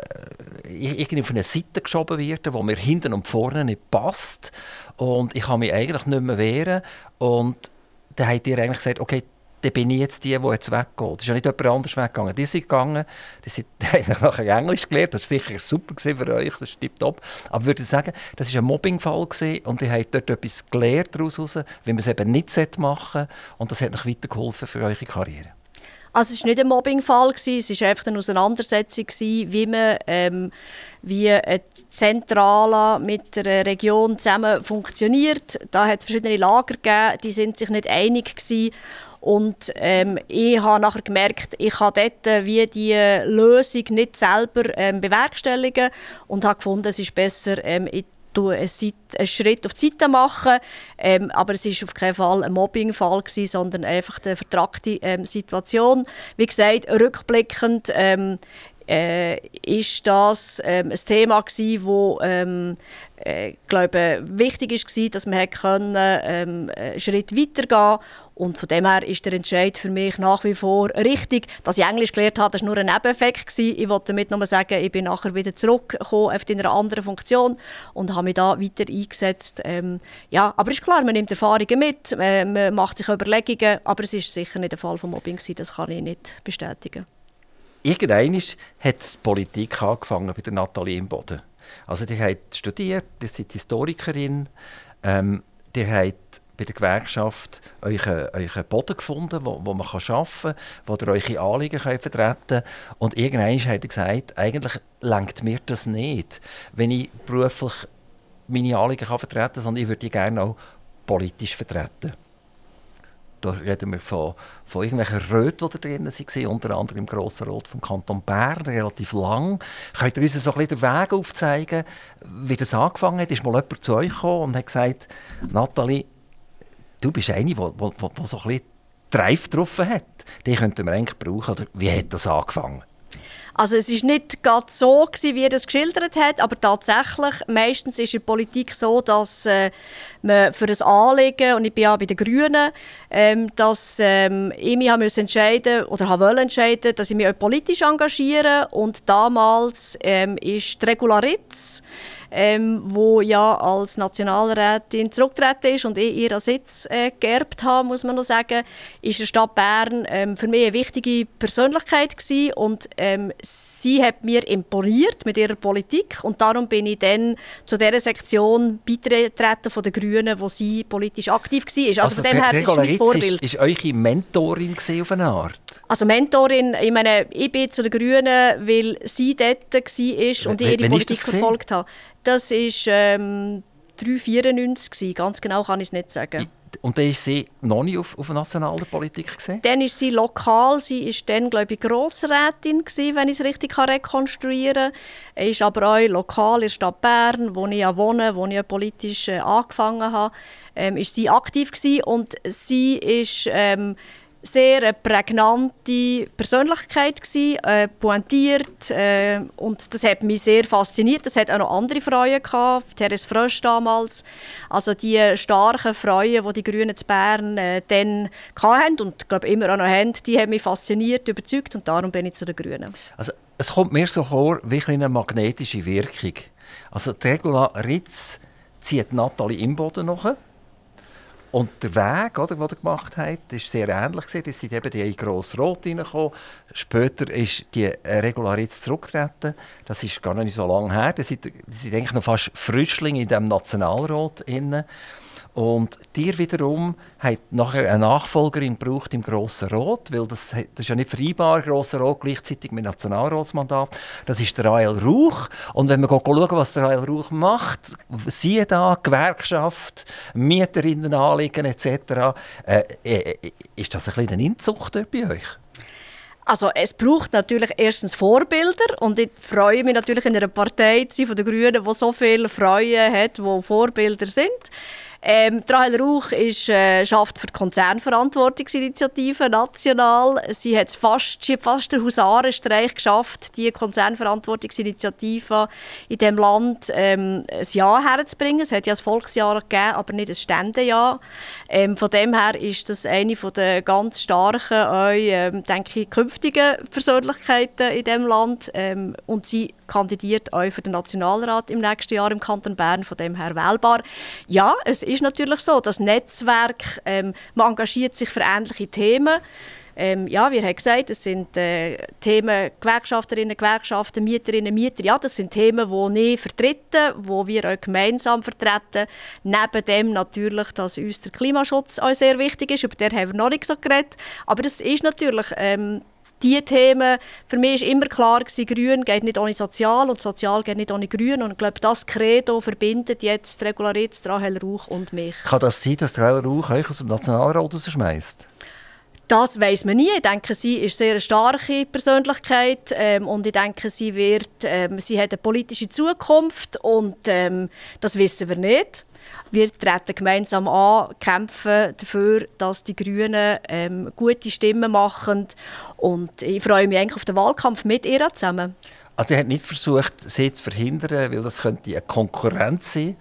irgendwie auf eine Seite geschoben werde, wo mir hinten und vorne nicht passt und ich kann mich eigentlich nicht mehr wehren und dann hat ihr eigentlich gesagt, okay, dann bin ich jetzt die, die jetzt weggeht. Das ist ja nicht jemand anders weggegangen. Die sind gegangen, die sind haben nachher Englisch gelernt, das war sicher super für euch, das ist top. Aber ich würde sagen, das war ein Mobbingfall und ihr habt dort etwas gelernt daraus, wie man es eben nicht machen sollte und das hat euch weitergeholfen für eure Karriere. Also es war nicht ein Mobbingfall, es war einfach eine Auseinandersetzung, wie man ähm, wie eine Zentrale mit der Region zusammen funktioniert. Da hat es verschiedene Lager gegeben, die sind sich nicht einig gewesen. Und ähm, ich habe nachher gemerkt, ich kann dort äh, wie die Lösung nicht selber ähm, bewerkstelligen und habe gefunden, es ist besser, ähm, in einen, einen Schritt auf die Seite machen. Ähm, aber es war auf keinen Fall ein Mobbing-Fall, sondern einfach eine vertragte ähm, Situation. Wie gesagt, rückblickend ähm, äh, ist das ähm, ein Thema gewesen, wo ähm, äh, glaube, wichtig war, dass man können, ähm, einen Schritt weitergehen und von dem her ist der Entscheid für mich nach wie vor richtig. Dass ich Englisch gelernt habe, das war nur ein Nebeneffekt. Ich wollte damit nur sagen, ich bin nachher wieder zurückgekommen in einer anderen Funktion und habe mich da weiter eingesetzt. Ähm, ja, aber ist klar, man nimmt Erfahrungen mit, äh, man macht sich Überlegungen, aber es ist sicher nicht der Fall von Mobbing gewesen, das kann ich nicht bestätigen. Irgendwann hat die Politik angefangen bei der Nathalie Imboden. Also die hat studiert, die sind Historikerin, ähm, die hat bei der Gewerkschaft euren, euren Boden gefunden, wo, wo man arbeiten kann, wo ihr eure Anliegen könnt vertreten könnt. Und irgendwann hat er gesagt, eigentlich lenkt mir das nicht, wenn ich beruflich meine Anliegen kann vertreten kann, sondern ich würde die gerne auch politisch vertreten. Da reden wir von, von irgendwelchen Röten, die da drin waren, unter anderem im Grossen Rot vom Kanton Bern, relativ lang. Könnt ihr uns so ein bisschen den Weg aufzeigen, wie das angefangen hat? Ist mal jemand zu euch gekommen und hat gesagt, Nathalie, du bist eine, die, so ein bisschen Drive getroffen hat. Die könnten wir eigentlich brauchen. Oder wie hat das angefangen? Also es ist nicht ganz so gewesen, wie er das geschildert hat, aber tatsächlich, meistens ist in der Politik so, dass äh, man für ein Anliegen, und ich bin ja bei den Grünen, ähm, dass ähm, ich mich entscheiden oder habe entscheiden, dass ich mich auch politisch engagiere. Und damals ähm, ist die Regularitz ähm, wo ja als Nationalrätin zurückgetreten ist und ich ihren Sitz äh, geerbt habe, muss man noch sagen, ist die Stadt Bern ähm, für mich eine wichtige Persönlichkeit gewesen und ähm, sie hat mir imponiert mit ihrer Politik und darum bin ich dann zu dieser Sektion beitreten von den Grünen, wo sie politisch aktiv war. Also, also von dem her ist mein Vorbild. Ist, ist eure Mentorin auf eine Art? Also Mentorin, ich meine, ich bin zu den Grünen, weil sie dort war und ich ihre Politik verfolgt habe. Das war ähm, 394, ganz genau kann ich es nicht sagen. Und dann war sie noch nicht auf, auf nationaler Politik? Gewesen? Dann ist sie lokal, sie war dann, glaube ich, Grossrätin, gewesen, wenn ich es richtig rekonstruieren kann. Sie ist aber auch lokal in der Stadt Bern, wo ich ja wohne, wo ich ja politisch äh, angefangen habe, ähm, ist sie aktiv gewesen. und sie ist... Ähm, sehr eine prägnante Persönlichkeit gewesen, äh, pointiert äh, und das hat mich sehr fasziniert. Es hat auch noch andere Frauen gehabt, Therese Frösch damals, also die starken Frauen, die die Grünen zu Bern äh, dann hatten und glaube immer auch noch haben, die haben mich fasziniert, überzeugt und darum bin ich zu den Grünen. Also es kommt mir so vor wie eine magnetische Wirkung. Also Regula Ritz zieht Nathalie Imboden noch und der Weg, oder, den er gemacht hat, ist sehr ähnlich. Sie sind eben in Gross Rot reingekommen. Später ist die Regularitz zurückgetreten. Das ist gar nicht so lange her. Sie sind, sind eigentlich noch fast Frischlinge in dem Nationalrat. Innen. Und dir wiederum hat nachher eine Nachfolgerin braucht im Grossen Rot, weil das, das ist ja nicht vereinbar, Grosser Rot gleichzeitig mit Nationalratsmandat. Das ist der Rael Rauch. Und wenn wir schauen, was der Rael Rauch macht, siehe da, Gewerkschaft, Mieterinnenanliegen etc., äh, äh, ist das ein bisschen eine Inzucht bei euch? Also es braucht natürlich erstens Vorbilder und ich freue mich natürlich in einer Partei zu sein, von den Grünen, die so viele Frauen hat, die Vorbilder sind. Ähm, Rahel Rauch ist, äh, schafft für die Konzernverantwortungsinitiative national. Sie hat fast, sie hat fast den Husarenstreich geschafft, die Konzernverantwortungsinitiative in diesem Land ähm, ein Jahr herzubringen. Es hat ja ein Volksjahr gegeben, aber nicht ein Ständejahr. Ähm, von dem her ist das eine der ganz starken, auch, ähm, denke ich, künftigen Persönlichkeiten in diesem Land. Ähm, und sie kandidiert auch für den Nationalrat im nächsten Jahr im Kanton Bern, von dem her wählbar. Ja, es ist natürlich so, das Netzwerk, ähm, man engagiert sich für ähnliche Themen. Ähm, ja, wie er gesagt, es sind äh, Themen Gewerkschafterinnen, Gewerkschaften, Mieterinnen, Mieter. Ja, das sind Themen, die ich vertrete, die wir auch gemeinsam vertreten. Neben dem natürlich, dass uns der Klimaschutz auch sehr wichtig ist. Über den haben wir noch nicht so geredet. Aber das ist natürlich ähm, die Themen, für mich war immer klar, gewesen, Grün geht nicht ohne Sozial und Sozial geht nicht ohne Grün. Und ich glaube, das Credo verbindet jetzt Regularitz, Rahel Rauch und mich. Kann das sein, dass Rahel Rauch euch aus dem Nationalrat rausschmeißt? Das weiß man nie. Ich denke, sie ist sehr eine starke Persönlichkeit ähm, und ich denke, sie wird, ähm, sie hat eine politische Zukunft und ähm, das wissen wir nicht. Wir treten gemeinsam an, kämpfen dafür, dass die Grünen ähm, gute Stimmen machen und ich freue mich eigentlich auf den Wahlkampf mit ihr zusammen. Also er hat nicht versucht, sie zu verhindern, weil das könnte eine Konkurrenz sein,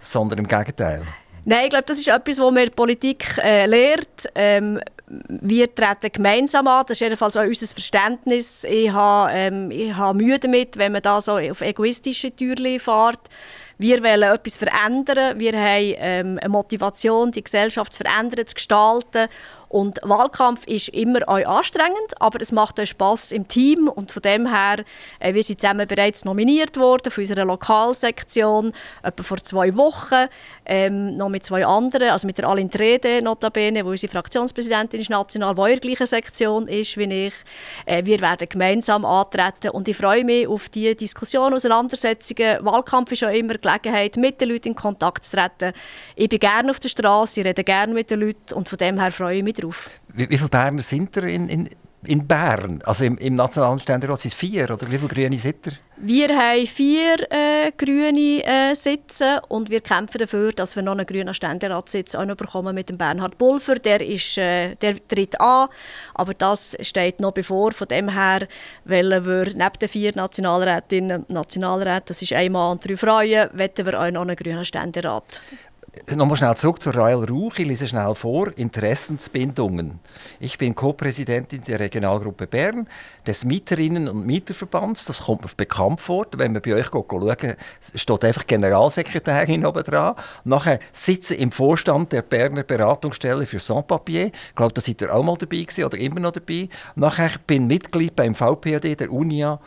sondern im Gegenteil. Nein, ich glaube, das ist etwas, was mir Politik äh, lehrt. Ähm, wir treten gemeinsam an, das ist jedenfalls auch unser Verständnis. Ich habe, ähm, ich habe Mühe damit, wenn man da so auf egoistische Türen fährt. Wir wollen etwas verändern. Wir haben ähm, eine Motivation, die Gesellschaft zu verändern, zu gestalten. Und Wahlkampf ist immer auch anstrengend, aber es macht auch Spaß im Team und von dem her, äh, wir sind zusammen bereits nominiert worden für unsere Lokalsektion, etwa vor zwei Wochen, ähm, noch mit zwei anderen, also mit der Aline Trede notabene, wo unsere Fraktionspräsidentin ist national, die in der gleichen Sektion ist wie ich. Äh, wir werden gemeinsam antreten und ich freue mich auf die Diskussion, Auseinandersetzungen. Wahlkampf ist auch immer Gelegenheit, mit den Leuten in Kontakt zu treten. Ich bin gerne auf der Straße, ich rede gerne mit den Leuten und von dem her freue ich mich drauf. Wie, wie viele Berner sind da in, in, in Bern? Also im, im Nationalen Ständerat sind es vier, oder wie viele Grüne sind ihr? Wir haben vier äh, Grüne äh, Sitze und wir kämpfen dafür, dass wir noch einen grünen Ständeratssitz auch noch bekommen mit dem Bernhard Pulver. Der, ist, äh, der tritt an, aber das steht noch bevor. Von dem her wollen wir neben den vier Nationalrätinnen und Nationalräten, das ist ein Mann und drei Frauen, wollen wir auch noch einen grünen Ständerat. Nochmal schnell zurück zu Rael Rauch. Ich lese schnell vor. Interessensbindungen. Ich bin Co-Präsidentin der Regionalgruppe Bern, des Mieterinnen- und Mieterverbands. Das kommt mir bekannt vor. Wenn man bei euch schaut, steht einfach Generalsekretärin oben dran. Nachher sitze im Vorstand der Berner Beratungsstelle für Sans-Papier. Ich glaube, da seid ihr auch mal dabei gewesen, oder immer noch dabei. Nachher bin Mitglied beim VPAD der UNIA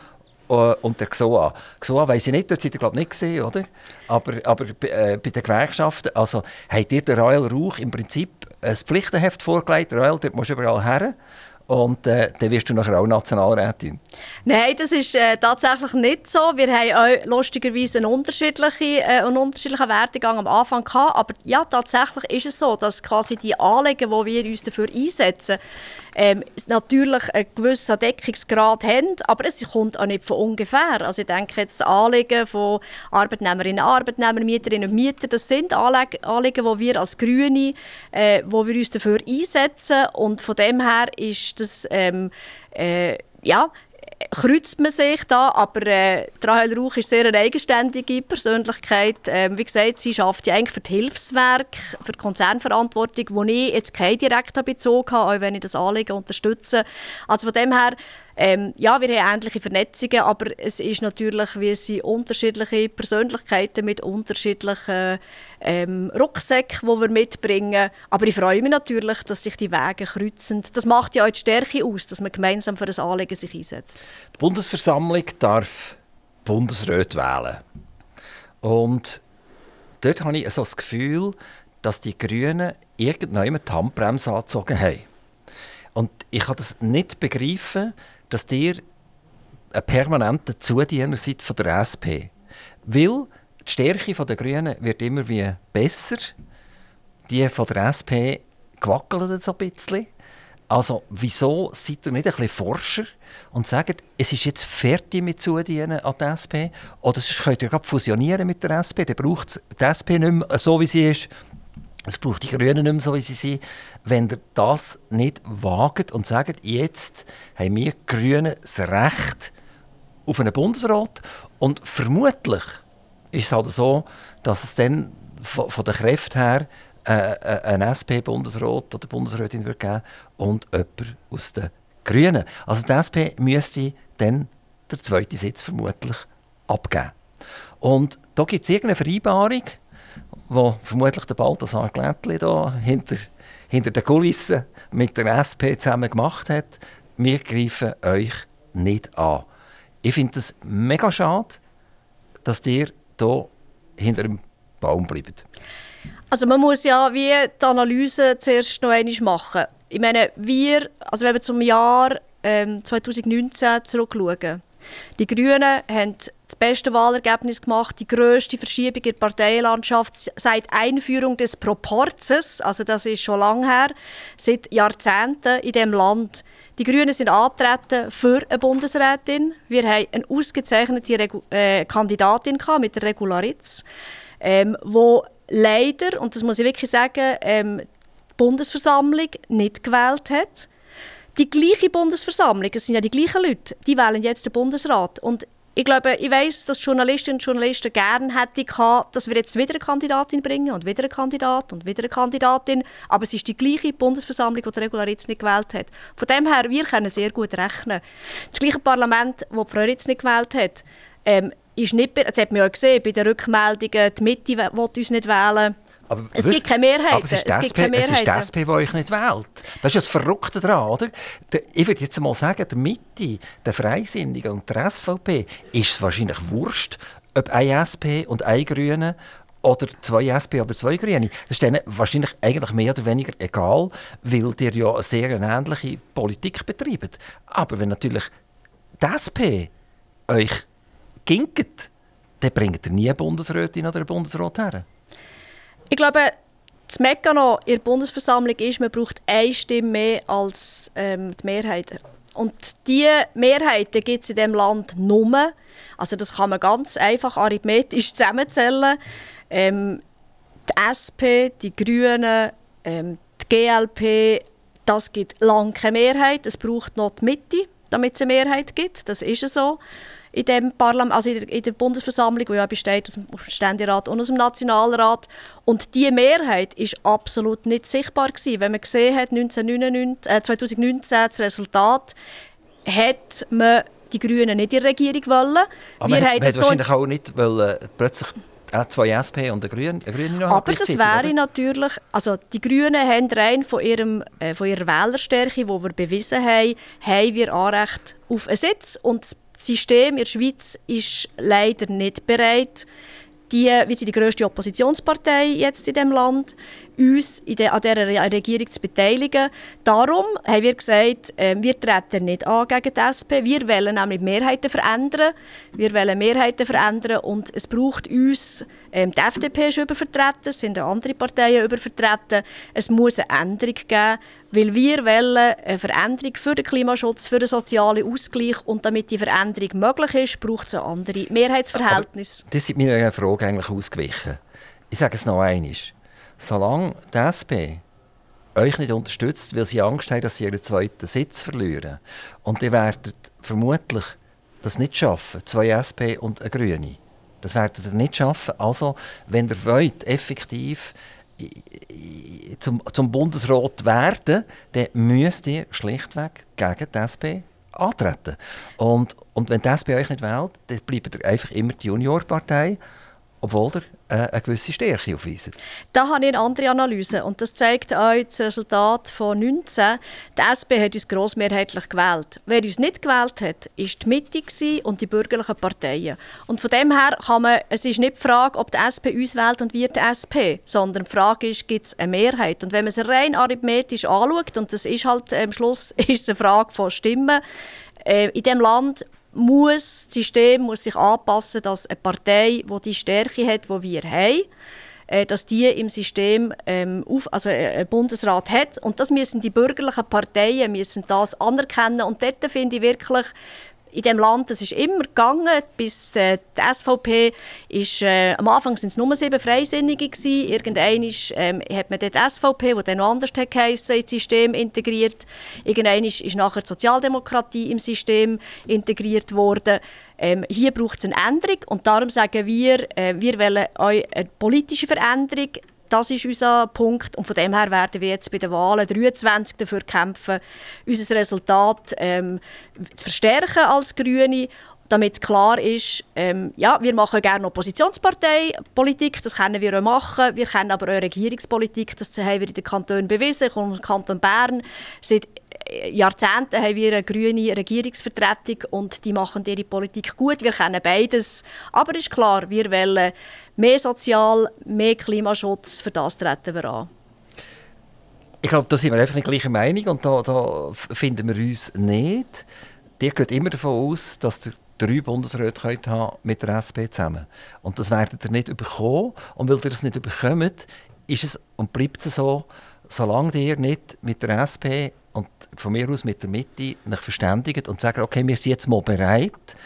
und der XOA. XOA weiss ich nicht, dort seid ihr glaube nicht gesehen, oder? Aber, aber äh, bei den Gewerkschaften, also habt ihr der Royal Rauch im Prinzip ein Pflichtenheft vorgelegt, Royal, dort musst du überall her und äh, dann wirst du nachher auch Nationalrätin. Nein, das ist äh, tatsächlich nicht so. Wir haben auch lustigerweise einen unterschiedlichen, äh, einen unterschiedlichen Werdegang am Anfang gehabt. Aber ja, tatsächlich ist es so, dass quasi die Anliegen, die wir uns dafür einsetzen, ähm, natürlich einen gewissen Deckungsgrad haben, aber es kommt auch nicht von ungefähr. Also ich denke jetzt Anliegen von Arbeitnehmerinnen, Arbeitnehmer, Mieterinnen und Mieter, das sind Anliegen, die wir als Grüne, äh, wo wir uns dafür einsetzen und von dem her ist das ähm, äh, ja, kreuzt man sich da, aber äh, Rahel Rauch ist sehr eine eigenständige Persönlichkeit. Ähm, wie gesagt, sie schafft ja eigentlich für die Hilfswerk, für die Konzernverantwortung, wo ich jetzt keinen direkten Bezug habe, auch wenn ich das Anliegen unterstütze. Also von dem her ähm, ja, wir haben ähnliche Vernetzungen, aber es ist natürlich, wir sind unterschiedliche Persönlichkeiten mit unterschiedlichen ähm, Rucksäcken, die wir mitbringen. Aber ich freue mich natürlich, dass sich die Wege kreuzen. Das macht ja auch die Stärke aus, dass man gemeinsam für das Anliegen sich einsetzt. Die Bundesversammlung darf Bundesrat wählen. Und dort habe ich so das Gefühl, dass die Grünen irgendwann die Handbremse angezogen haben. Und ich kann das nicht begreifen, dass ihr ein permanenter Zudiener seid von der SP. Weil die Stärke der Grünen wird immer wie besser. Die von der SP gewackelt so ein bisschen. Also wieso seid ihr nicht ein bisschen Forscher und sagt, es ist jetzt fertig mit Zudienen an die SP? Oder sonst könnt ihr fusionieren mit der SP, dann braucht die SP nicht mehr so, wie sie ist. Es braucht die Grünen nicht mehr so, wie sie sind. Wenn ihr das nicht wagt und sagt, jetzt haben wir Grünen das Recht auf einen Bundesrat und vermutlich ist es halt so, dass es dann von, von der Kräfte her äh, äh einen SP-Bundesrat oder Bundesrätin wird geben und jemand aus den Grünen. Also die SP müsste dann der zweite Sitz vermutlich abgeben. Und da gibt es irgendeine Vereinbarung, wo vermutlich der Balthasar Glättli da hinter, hinter den Kulissen mit der SP zusammen gemacht hat. Wir greifen euch nicht an. Ich finde es mega schade, dass ihr hier hinter dem Baum bleibt. Also man muss ja wie die Analyse zuerst noch einmal machen. Ich meine, wir, also wenn wir zum Jahr ähm, 2019 zurückschauen, Die Grünen haben das beste Wahlergebnis gemacht, die grösste Verschiebung in der Parteienlandschaft seit Einführung des Proporzes, also das ist schon lange her, seit Jahrzehnten in dem Land. Die Grünen sind antreten für eine Bundesrätin. Wir haben eine ausgezeichnete Regu äh, Kandidatin mit der Regularitz, ähm, wo leider, und das muss ich wirklich sagen, ähm, die Bundesversammlung nicht gewählt hat. Die gleiche Bundesversammlung, es sind ja die gleichen Leute, die wählen jetzt den Bundesrat. Und ich glaube, ich weiß, dass Journalistinnen und Journalisten gerne hätten dass wir jetzt wieder eine Kandidatin bringen und wieder eine Kandidat und wieder eine Kandidatin. Aber es ist die gleiche Bundesversammlung, die der Regularitz nicht gewählt hat. Von dem her, wir können sehr gut rechnen. Das gleiche Parlament, das Frau Ritz nicht gewählt hat, ähm, ist nicht, das hat man ja gesehen bei den Rückmeldungen, die Mitte will uns nicht wählen. Aber es wisst, gibt keine Mehrheit. Aber es ist, die SP, es ist die SP, die euch nicht wählt. Das ist ja das Verrückte daran, oder? Ich würde jetzt mal sagen, der Mitte, der Freisinnigen und der SVP ist es wahrscheinlich wurscht, ob ein SP und ein Grüne oder zwei SP oder zwei Grüne. Das ist denen wahrscheinlich eigentlich mehr oder weniger egal, weil ihr ja eine sehr ähnliche Politik betreibt. Aber wenn natürlich die SP euch ginket, dann bringt ihr nie eine Bundesrätin oder einen Bundesrat her. Ich glaube, das Mechanismus in der Bundesversammlung ist, man braucht eine Stimme mehr als ähm, die Mehrheit. Und diese Mehrheiten gibt es in diesem Land nur. Also das kann man ganz einfach arithmetisch zusammenzählen. Ähm, die SP, die Grünen, ähm, die GLP, das gibt lange Mehrheit. Es braucht noch die Mitte, damit es eine Mehrheit gibt. Das ist so in dem Parlament, also in der, in der Bundesversammlung, die ja besteht aus dem Ständerat und aus dem Nationalrat. Und die Mehrheit ist absolut nicht sichtbar gewesen. Wenn man gesehen hat, 1999, äh, 2019 das Resultat, hat man die Grünen nicht in der Regierung wollen. Aber wir man hätte so wahrscheinlich auch nicht wollen, plötzlich zwei SP und eine Grüne, eine Grüne noch Aber das wäre oder? natürlich, also die Grünen haben rein von, ihrem, äh, von ihrer Wählerstärke, die wir bewiesen haben, haben wir Anrecht auf einen Sitz und das das System in der Schweiz ist leider nicht bereit, die, wir sind die grösste Oppositionspartei jetzt in dem Land, uns in der, an dieser Regierung zu beteiligen. Darum haben wir gesagt, äh, wir treten nicht an gegen die SP. Wir wollen nämlich Mehrheiten verändern. Wir wollen Mehrheiten verändern und es braucht uns, ähm, die FDP ist übervertreten, es sind andere Parteien übervertreten. Es muss eine Änderung geben, weil wir wollen eine Veränderung für den Klimaschutz, für den sozialen Ausgleich und damit die Veränderung möglich ist, braucht es ein anderes Mehrheitsverhältnis. Aber das sind meine Frage eigentlich ausgewichen. Ich sage es noch einmal solange die SP euch nicht unterstützt, weil sie Angst haben, dass sie ihren zweiten Sitz verlieren. Und ihr werdet vermutlich das nicht schaffen, zwei SP und eine Grüne. Das werdet ihr nicht schaffen. Also, wenn ihr wollt, effektiv zum, zum Bundesrat werden, dann müsst ihr schlichtweg gegen die SP antreten. Und, und wenn die SP euch nicht wählt, dann bleibt ihr einfach immer die Juniorpartei obwohl er äh, eine gewisse Stärke aufweist. Da habe ich eine andere Analyse und das zeigt auch das Resultat von 19. Die SP hat uns grossmehrheitlich gewählt. Wer uns nicht gewählt hat, war die Mitte und die bürgerlichen Parteien. Und von dem her kann man, es ist nicht die Frage, ob die SP uns wählt und wir die SP, sondern die Frage ist, gibt es eine Mehrheit? Und wenn man es rein arithmetisch anschaut, und das ist halt am Schluss ist eine Frage von Stimmen, äh, in dem Land muss das System muss sich anpassen, dass eine Partei, die die Stärke hat, die wir haben, äh, dass die im System ähm, auf, also äh, einen Bundesrat hat. Und das müssen die bürgerlichen Parteien müssen das anerkennen. Und dort finde ich wirklich, in dem Land, das ist immer gegangen, bis äh, die SVP ist, äh, am Anfang sind es nur sieben Freisinnige. Irgendwann ist, ähm, hat man die SVP, die dann noch anders geheissen, ins System integriert. Irgendwann ist, ist nachher die Sozialdemokratie im System integriert worden. Ähm, hier braucht es eine Änderung und darum sagen wir, äh, wir wollen eine politische Veränderung das ist unser Punkt und von dem her werden wir jetzt bei den Wahlen 23 dafür kämpfen, unser Resultat ähm, zu verstärken als Grüne damit klar ist, ähm, ja, wir machen gerne Oppositionsparteipolitik, das können wir auch machen. Wir kennen aber auch Regierungspolitik, das haben wir in den Kantonen bewiesen. Ich komme Kanton Bern. Seit Jahrzehnten haben wir eine grüne Regierungsvertretung und die machen ihre Politik gut. Wir kennen beides. Aber ist klar, wir wollen mehr Sozial, mehr Klimaschutz. Für das treten wir an. Ich glaube, da sind wir einfach nicht gleicher Meinung und da, da finden wir uns nicht. Ihr geht immer davon aus, dass der drei Bundesräte könnt haben mit der SP zusammen. Und das werdet ihr nicht bekommen. Und weil ihr das nicht bekommt, ist es und bleibt es so, solange ihr nicht mit der SP und von mir aus mit der Mitte nicht verständigt und sagt, okay, wir sind jetzt mal bereit,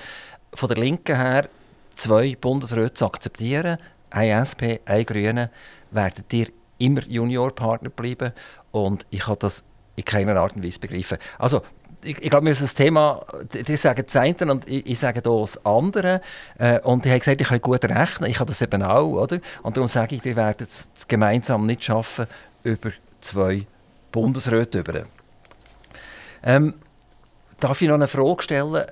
von der Linken her zwei Bundesräte zu akzeptieren, ein SP, ein Grüne, werdet ihr immer Juniorpartner bleiben. Und ich habe das in keiner Art und Weise begreifen. Also, ich, ich glaube, wir müssen das Thema, die sagen das eine und ich, ich sage das andere. Äh, und die haben gesagt, ich kann gut rechnen, ich kann das eben auch, oder? Und darum sage ich, die werden es gemeinsam nicht schaffen, über zwei Bundesräte über. Ähm, darf ich noch eine Frage stellen?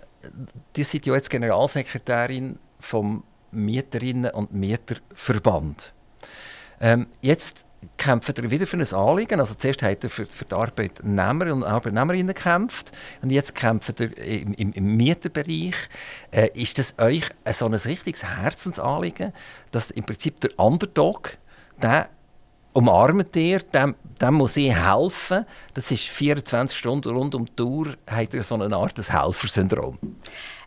Die sind ja jetzt Generalsekretärin vom Mieterinnen- und Mieterverband. Ähm, jetzt kämpft er wieder für ein Anliegen. Also zuerst hat er für, für die Arbeitnehmer und Arbeitnehmerinnen gekämpft und jetzt kämpft er im, im, im Mieterbereich. Äh, ist das euch so ein richtiges Herzensanliegen, dass im Prinzip der Underdog, der umarmt ihr, dem, dem muss ich helfen. Das ist 24 Stunden rund um die Tour, hat er so eine Art Helfersyndrom.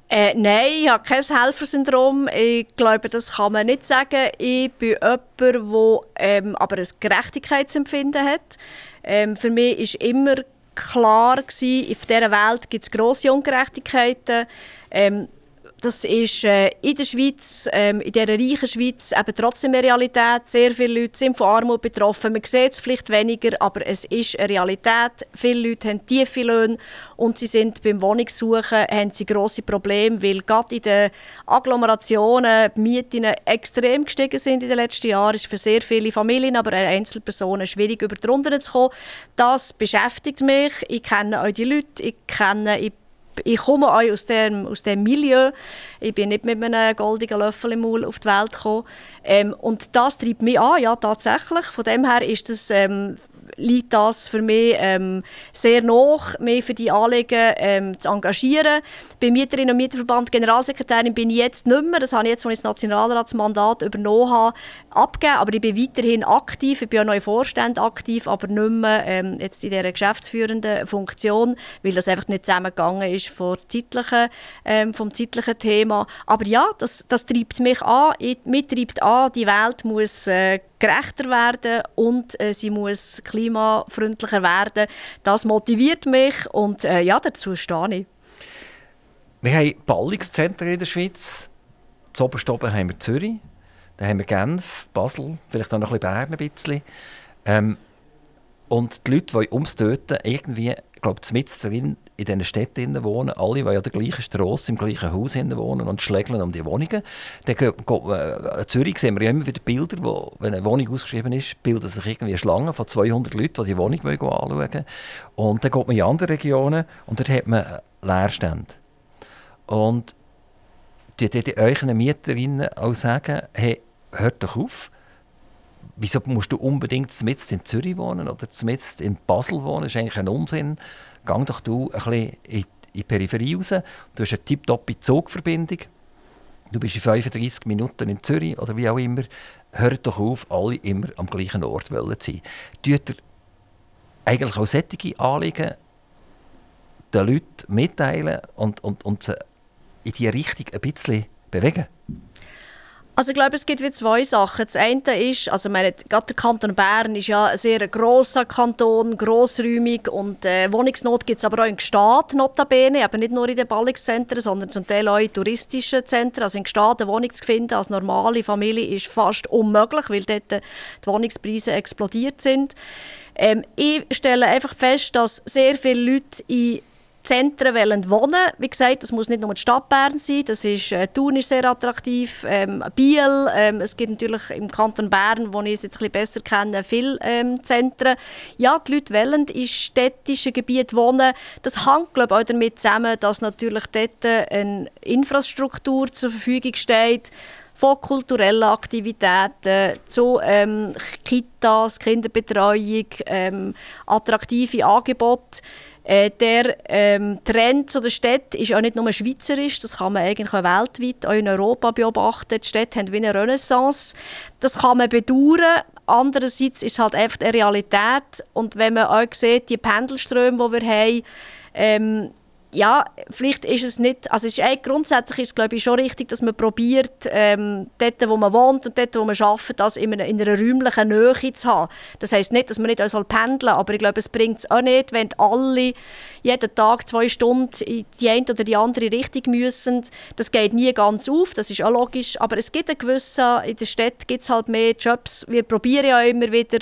Äh, nein, ich habe kein Helfersyndrom. Ich glaube, das kann man nicht sagen. Ich bin jemand, der ähm, aber ein Gerechtigkeitsempfinden hat. Ähm, für mich ist immer klar gewesen, auf dieser Welt gibt es grosse Ungerechtigkeiten. Ähm, das ist äh, in der Schweiz, ähm, in dieser reichen Schweiz, eben trotzdem eine Realität. Sehr viele Leute sind von Armut betroffen. Man sieht es vielleicht weniger, aber es ist eine Realität. Viele Leute haben tiefe Löhne und sie sind beim Wohnungssuchen haben sie grosse Probleme, weil gerade in den Agglomerationen die Mieten extrem gestiegen sind in den letzten Jahren. Es ist für sehr viele Familien, aber auch Einzelpersonen schwierig über die Runden zu kommen. Das beschäftigt mich. Ich kenne auch die Leute. Ich kenne, ich ich komme auch aus dem, aus dem Milieu. Ich bin nicht mit einem goldenen Löffel im Maul auf die Welt gekommen. Ähm, und das treibt mich an, ja, tatsächlich. Von dem her ist das, ähm, liegt das für mich ähm, sehr nach, mich für die Anliegen ähm, zu engagieren. Beim Mieterinnen- und Mieterverband Generalsekretärin bin ich jetzt nicht mehr. Das habe ich jetzt, als ich das Nationalratsmandat übernommen habe, abgegeben. Aber ich bin weiterhin aktiv. Ich bin auch noch im Vorstand aktiv, aber nicht mehr ähm, jetzt in dieser geschäftsführenden Funktion, weil das einfach nicht zusammengegangen ist vom zeitlichen, ähm, vom zeitlichen Thema. Aber ja, das, das treibt mich an. Mich treibt an, die Welt muss äh, gerechter werden und äh, sie muss klimafreundlicher werden. Das motiviert mich und äh, ja, dazu stehe ich. Wir haben Ballungszentren in der Schweiz. Zoberst oben haben wir Zürich, dann haben wir Genf, Basel, vielleicht auch noch ein bisschen Bern ein bisschen. Ähm, und die Leute, die ums Töten irgendwie, ich glaube, mit drin in diesen Städten wohnen, alle, die an der gleichen Straße, im gleichen Haus wohnen und schlägeln um die Wohnungen. Dann geht, äh, in Zürich sehen wir ja immer wieder Bilder, wo, wenn eine Wohnung ausgeschrieben ist, bilden sich irgendwie eine Schlange von 200 Leuten, die die Wohnung anschauen wollen. Und dann geht man in andere Regionen und dort hat man Leerstände. Und die, die, die euren Mieterinnen auch sagen, hey, hört doch auf, wieso musst du unbedingt mitten in Zürich wohnen oder mitten in Basel wohnen? Das ist eigentlich ein Unsinn gang doch du ein bisschen in die Peripherie raus. Du hast eine tiptoppe Zugverbindung. Du bist in 35 Minuten in Zürich oder wie auch immer. Hört doch auf, alle immer am gleichen Ort zu sein. Tut ihr eigentlich auch solche Anliegen den Leuten mitteilen und, und, und in diese Richtung ein bisschen bewegen? Also ich glaube, es gibt wie zwei Sachen. Das eine ist, also meine, gerade der Kanton Bern ist ja ein sehr grosser Kanton, grossräumig und äh, Wohnungsnot gibt es aber auch in Gstaad notabene, aber nicht nur in den Ballungszentren, sondern zum Teil auch in touristischen Zentren. Also in Gstaad eine Wohnung zu finden als normale Familie ist fast unmöglich, weil dort die Wohnungspreise explodiert sind. Ähm, ich stelle einfach fest, dass sehr viele Leute in Zentren wollen wohnen. Wie gesagt, das muss nicht nur die Stadt Bern sein, das ist, äh, Thun ist sehr attraktiv, ähm, Biel, ähm, es gibt natürlich im Kanton Bern, wo ich es jetzt ein bisschen besser kenne, viele ähm, Zentren. Ja, die Leute wollen in städtischen Gebieten wohnen. Das hängt, glaube ich, auch damit zusammen, dass natürlich dort eine Infrastruktur zur Verfügung steht, von kulturellen Aktivitäten zu ähm, Kitas, Kinderbetreuung, ähm, attraktive Angebote. Äh, der ähm, Trend zu der Stadt ist auch nicht nur schweizerisch, das kann man eigentlich auch weltweit, auch in Europa beobachten. Die Städte haben wie eine Renaissance. Das kann man bedauern. Andererseits ist es halt einfach eine Realität. Und wenn man auch sieht, die Pendelströme, die wir haben, ähm, ja, vielleicht ist es nicht, also es ist eigentlich grundsätzlich ist es, glaube ich, schon richtig, dass man probiert, ähm, dort, wo man wohnt und dort, wo man arbeitet, das in einer, in einer räumlichen Nähe zu haben. Das heisst nicht, dass man nicht auch pendeln soll, aber ich glaube, es bringt es auch nicht, wenn alle jeden Tag zwei Stunden in die eine oder die andere Richtung müssen. Das geht nie ganz auf, das ist auch logisch, aber es gibt einen gewissen, in der Stadt gibt es halt mehr Jobs. Wir probieren ja immer wieder,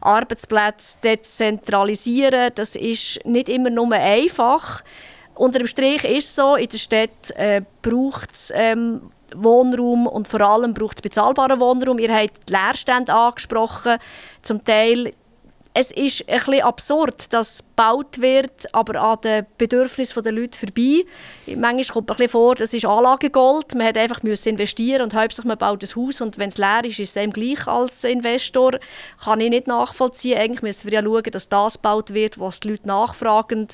Arbeitsplätze dezentralisieren. Das ist nicht immer nur einfach. Unter dem Strich ist es so, in der Stadt äh, braucht es ähm, Wohnraum und vor allem braucht es bezahlbaren Wohnraum. Ihr habt die Leerstände angesprochen. Zum Teil es ist ein bisschen absurd, dass gebaut wird, aber an den Bedürfnissen der Leute vorbei. Manchmal kommt man ein vor, das ist Anlagegold. Man hat einfach müssen investieren und hauptsächlich man baut ein Haus und wenn es leer ist, ist es eben gleich als Investor. Kann ich nicht nachvollziehen. Eigentlich müssen wir ja schauen, dass das gebaut wird, was die Leute nachfragen,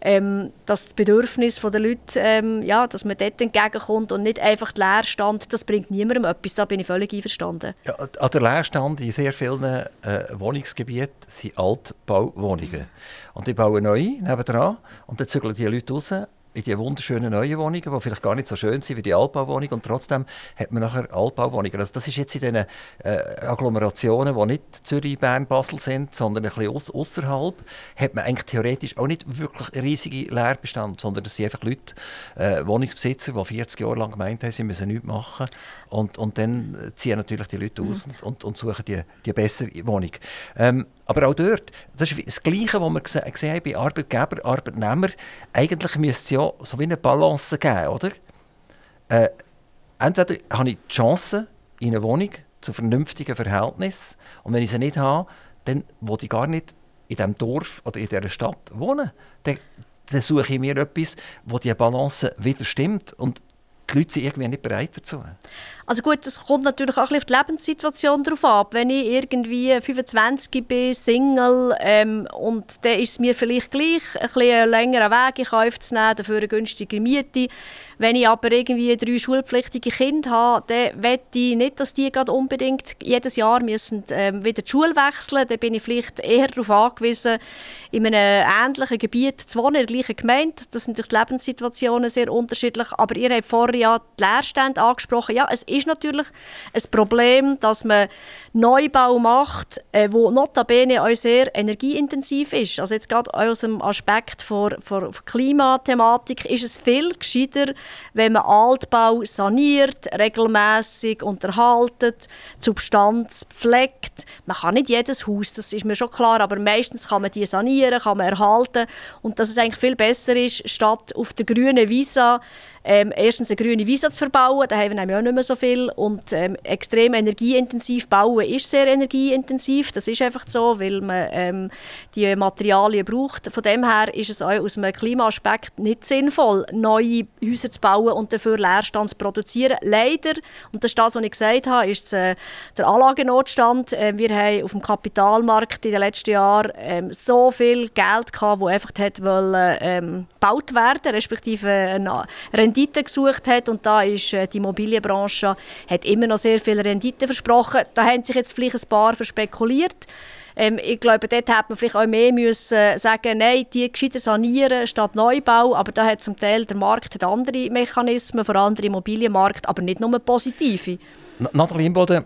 ähm, dass die Bedürfnisse der Leute, ähm, ja, dass man dort entgegenkommt und nicht einfach den Leerstand. Das bringt niemandem etwas. Da bin ich völlig einverstanden. Ja, an der Leerstand in sehr vielen äh, Wohnungsgebieten sind Altbauwohnungen. Und die bauen neu nebenan und dann zügeln die Leute raus in die wunderschönen neuen Wohnungen, die vielleicht gar nicht so schön sind wie die Altbauwohnungen und trotzdem hat man nachher Altbauwohnungen. Also das ist jetzt in diesen äh, Agglomerationen, die nicht Zürich, Bern, Basel sind, sondern ein bisschen außerhalb, hat man eigentlich theoretisch auch nicht wirklich riesige Leerbestand, sondern das sind einfach Leute, äh, Wohnungsbesitzer, die 40 Jahre lang gemeint haben, sie müssen nichts machen und, und dann ziehen natürlich die Leute aus mhm. und, und, suchen die, die bessere Wohnung. Ähm, aber auch dort, das ist das Gleiche, was wir gesehen haben bei Arbeitgeber, Arbeitnehmer. Eigentlich müsste es ja so wie eine Balance geben, oder? Äh, entweder habe ich die Chance in einer Wohnung zu vernünftigen Verhältnissen und wenn ich sie nicht habe, dann will ich gar nicht in diesem Dorf oder in dieser Stadt wohnen. Dann, dann suche ich mir etwas, wo die Balance wieder stimmt und die Leute sind irgendwie nicht bereit dazu. Also gut, das kommt natürlich auch ein auf die Lebenssituation drauf ab. Wenn ich irgendwie 25 bin, Single, ähm, und dann ist es mir vielleicht gleich, ein bisschen längerer Weg in Kauf zu nehmen, dafür eine günstige Miete. Wenn ich aber irgendwie drei schulpflichtige Kinder habe, dann möchte ich nicht, dass die gerade unbedingt jedes Jahr müssen, ähm, wieder die Schule wechseln Dann bin ich vielleicht eher darauf angewiesen, in einem ähnlichen Gebiet zu wohnen, in der gleichen Gemeinde. Das sind natürlich die Lebenssituationen sehr unterschiedlich. Aber ihr habt vorher ja die Leerstände angesprochen. Ja, es ist natürlich ein Problem, dass man Neubau macht, äh, wo notabene auch sehr energieintensiv ist. Also jetzt gerade aus dem Aspekt von, Klimathematik ist es viel gescheiter, wenn man Altbau saniert, regelmäßig unterhaltet, Substanz pflegt. Man kann nicht jedes Haus, das ist mir schon klar, aber meistens kann man die sanieren, kann man erhalten und dass es eigentlich viel besser ist, statt auf der grünen Visa ähm, erstens eine grüne Wiese zu verbauen, da haben wir nämlich auch nicht mehr so viel und ähm, extrem energieintensiv bauen ist sehr energieintensiv, das ist einfach so, weil man ähm, die Materialien braucht. Von dem her ist es auch aus einem Klimaaspekt nicht sinnvoll, neue Häuser zu bauen und dafür Leerstand zu produzieren. Leider, und das ist das, was ich gesagt habe, ist äh, der Anlagennotstand. Äh, wir haben auf dem Kapitalmarkt in den letzten Jahren ähm, so viel Geld gehabt, das einfach wollen, ähm, gebaut werden, respektive eine Rendite gesucht hat und da ist äh, die Immobilienbranche hat immer noch sehr viel Rendite versprochen. Da haben sich jetzt vielleicht ein paar verspekuliert. Ähm, ich glaube, dort hätte man vielleicht auch mehr müssen sagen, nein, die gescheiter sanieren statt Neubau, aber da hat zum Teil der Markt hat andere Mechanismen, vor allem der Immobilienmarkt, aber nicht nur positive. Nathalie Imboden,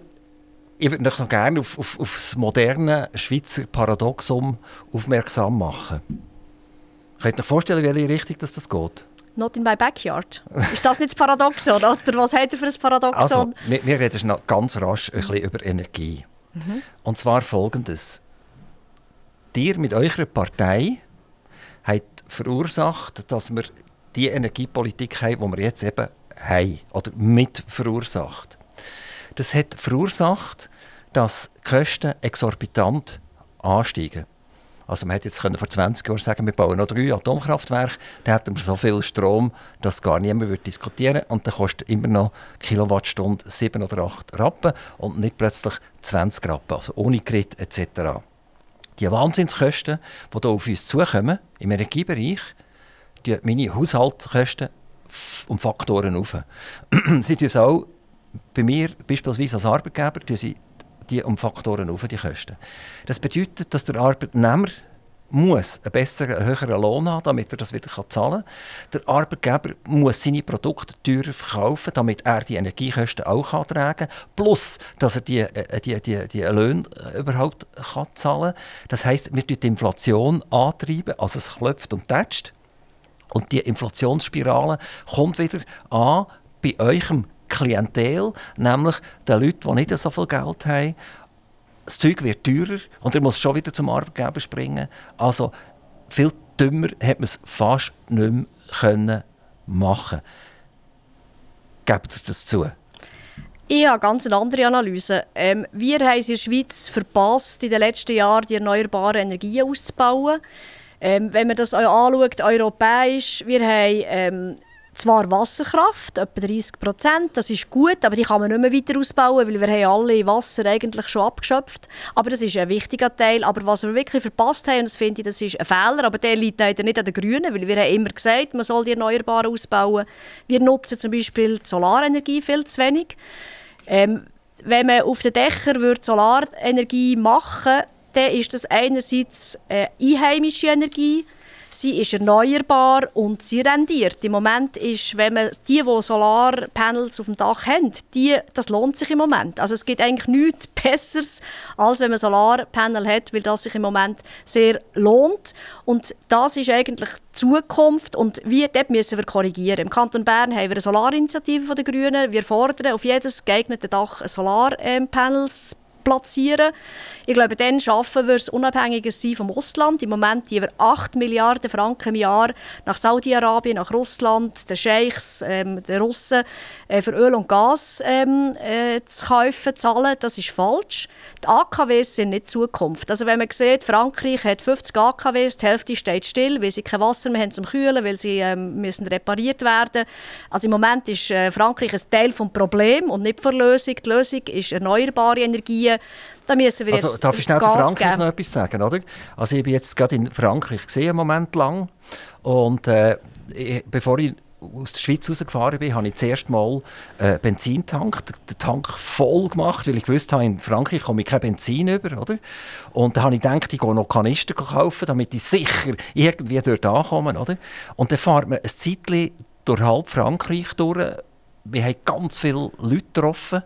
ich würde noch gerne auf, auf, auf das moderne Schweizer Paradoxum aufmerksam machen. Könnt ihr euch vorstellen, welche Richtung das, das geht? Not in my backyard. Ist das nicht das Paradoxon? Oder was hat er für ein Paradoxon? Also, wir, wir reden noch ganz rasch ein bisschen über Energie. Mhm. Und zwar folgendes. Ihr mit eurer Partei habt verursacht, dass wir die Energiepolitik haben, die wir jetzt eben haben, oder mit verursacht. Das hat verursacht, dass die Kosten exorbitant ansteigen. Also man hätte jetzt vor 20 Jahren sagen wir bauen noch drei Atomkraftwerke, dann hätten wir so viel Strom, dass gar niemand würde diskutieren. Und dann kostet immer noch Kilowattstunde 7 oder 8 Rappen und nicht plötzlich 20 Rappen, also ohne Grid etc. Die Wahnsinnskosten, die hier auf uns zukommen, im Energiebereich, die meine Haushaltskosten um Faktoren auf. sie tun auch bei mir, beispielsweise als Arbeitgeber, sie die um Faktoren auf, die Kosten. Das bedeutet, dass der Arbeitnehmer muss einen besseren, einen höheren Lohn haben, damit er das wieder zahlen kann. Der Arbeitgeber muss seine Produkte teurer verkaufen, damit er die Energiekosten auch kann tragen kann. Plus, dass er die, äh, die, die, die Löhne äh, überhaupt kann zahlen kann. Das heisst, wir treiben die Inflation antreiben, also es klopft und tätscht. Und die Inflationsspirale kommt wieder an bei eurem Klientel, nämlich den Leuten, die nicht so viel Geld haben das Zeug wird teurer und er muss schon wieder zum Arbeitgeber springen. Also viel dümmer hat man es fast nicht mehr können machen Gebt ihr das zu? Ich habe ganz eine andere Analyse. Ähm, wir haben es in der Schweiz verpasst, in den letzten Jahren die erneuerbaren Energien auszubauen. Ähm, wenn man das anschaut, europäisch, wir haben ähm, zwar Wasserkraft, etwa 30 Prozent, das ist gut, aber die kann man nicht mehr weiter ausbauen, weil wir haben alle Wasser eigentlich schon abgeschöpft. Aber das ist ein wichtiger Teil. Aber was wir wirklich verpasst haben, und das finde ich, das ist ein Fehler, aber der liegt leider nicht an den Grünen, weil wir haben immer gesagt, man soll die Erneuerbaren ausbauen. Wir nutzen zum Beispiel die Solarenergie viel zu wenig. Ähm, wenn man auf den Dächern würde Solarenergie machen würde, dann ist das einerseits äh, einheimische Energie, Sie ist erneuerbar und sie rendiert. Im Moment ist, wenn man die, die Solarpanels auf dem Dach haben, die, das lohnt sich im Moment. Also es gibt eigentlich nichts Besseres, als wenn man Solarpanel hat, weil das sich im Moment sehr lohnt. Und das ist eigentlich die Zukunft und wir, dort müssen wir korrigieren. Im Kanton Bern haben wir eine Solarinitiative der Grünen. Wir fordern auf jedes geeignete Dach Solarpanels platzieren. Ich glaube, dann schaffen wir es unabhängiger sein vom Ausland. Im Moment die wir 8 Milliarden Franken im Jahr nach Saudi-Arabien, nach Russland, den Scheichs, ähm, den Russen äh, für Öl und Gas ähm, äh, zu kaufen, zahlen. Das ist falsch. Die AKWs sind nicht Zukunft. Also wenn man sieht, Frankreich hat 50 AKWs, die Hälfte steht still, weil sie kein Wasser mehr haben zum Kühlen, weil sie ähm, müssen repariert werden. Also im Moment ist äh, Frankreich ein Teil des Problems und nicht der Lösung. Die Lösung ist erneuerbare Energien, da müssen wir also, jetzt darf ich schnell zu Frankreich geben. noch etwas sagen? Oder? Also ich bin jetzt gerade in Frankreich gesehen, einen Moment lang. Und äh, ich, bevor ich aus der Schweiz rausgefahren bin, habe ich zuerst mal äh, Benzintank, den Tank voll gemacht, weil ich wusste, in Frankreich komme ich kein Benzin über, oder? Und dann habe ich gedacht, ich gehe noch Kanister kaufen, damit ich sicher irgendwie dort ankomme, oder? Und dann fahrt man ein Zeitchen durch halb Frankreich durch. Wir haben ganz viele Leute getroffen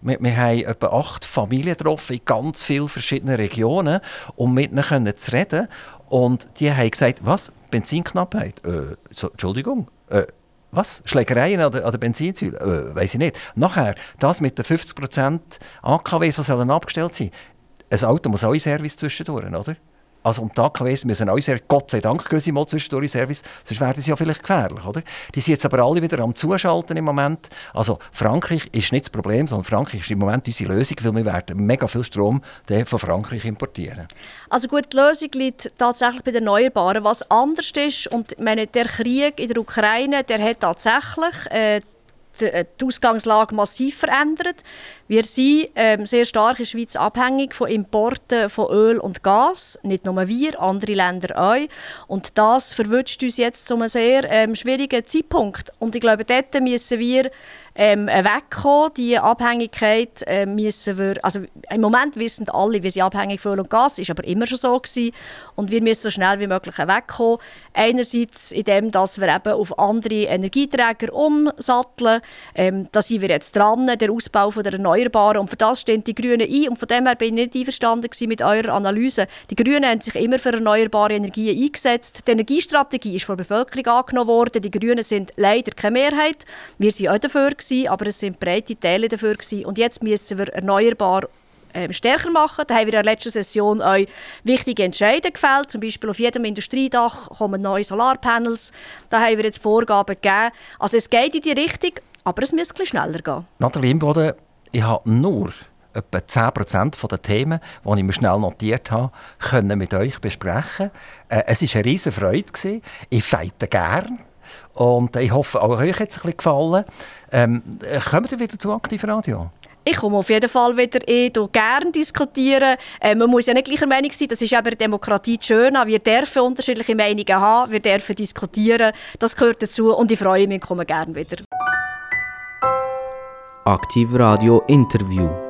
wir, wir haben etwa acht Familien getroffen in ganz vielen verschiedenen Regionen, um mit ihnen zu reden. Und die haben gesagt, was, Benzinknappheit? Äh, so, Entschuldigung, äh, was? Schlägereien an der, Benzinsäule? Äh, Weiß ich nicht. Nachher, das mit den 50% AKWs, die sollen abgestellt sein. Ein Auto muss auch in Service zwischendurch, oder? Also um die AKWs müssen auch sehr, Gott sei Dank, gehen sie mal zwischendurch Service, sonst werden sie ja vielleicht gefährlich, oder? Die sind jetzt aber alle wieder am Zuschalten im Moment. Also Frankreich ist nicht das Problem, sondern Frankreich ist im Moment unsere Lösung, weil wir werden mega viel Strom von Frankreich importieren. Also gut, die Lösung liegt tatsächlich bei den Erneuerbaren. Was anders ist, und meine, der Krieg in der Ukraine, der hat tatsächlich äh, die Ausgangslage massiv verändert. Wir sind ähm, sehr stark in der Schweiz abhängig von Importen von Öl und Gas. Nicht nur wir, andere Länder auch. Und das verwünscht uns jetzt zu einem sehr ähm, schwierigen Zeitpunkt. Und ich glaube, dort müssen wir ähm, wegkommen. Die Abhängigkeit äh, müssen wir, also im Moment wissen alle, wir sind abhängig von Öl und Gas, ist aber immer schon so gewesen. Und wir müssen so schnell wie möglich wegkommen. Einerseits indem, dass wir eben auf andere Energieträger umsatteln. Ähm, da sind wir jetzt dran, der Ausbau von der Erneuerbaren. Und für das stehen die Grünen ein. Und von dem her bin ich nicht einverstanden mit eurer Analyse. Die Grünen haben sich immer für erneuerbare Energien eingesetzt. Die Energiestrategie ist von der Bevölkerung angenommen worden. Die Grünen sind leider keine Mehrheit. Wir sind auch dafür gewesen, aber es sind breite Teile dafür gewesen. Und jetzt müssen wir erneuerbar ähm, stärker machen. Da haben wir in der letzten Session auch wichtige Entscheidungen gefällt. Zum Beispiel auf jedem Industriedach kommen neue Solarpanels. Da haben wir jetzt Vorgaben gegeben. Also es geht in die Richtung, aber es muss ein schneller gehen. Nathalie Imboden, ich habe nur etwa 10% der Themen, die ich mir schnell notiert habe, können mit euch besprechen. Äh, es war eine riesige Freude. Ich feite gerne. Und ich hoffe, auch euch hat es ein bisschen gefallen. Ähm, kommt ihr wieder zu Aktivradio? Ich komme auf jeden Fall wieder eh gerne diskutieren. Äh, man muss ja nicht gleicher Meinung sein. Das ist eben Demokratie schön. Wir dürfen unterschiedliche Meinungen haben. Wir dürfen diskutieren. Das gehört dazu. Und ich freue mich, komme gerne wieder. Aktiv Radio Interview.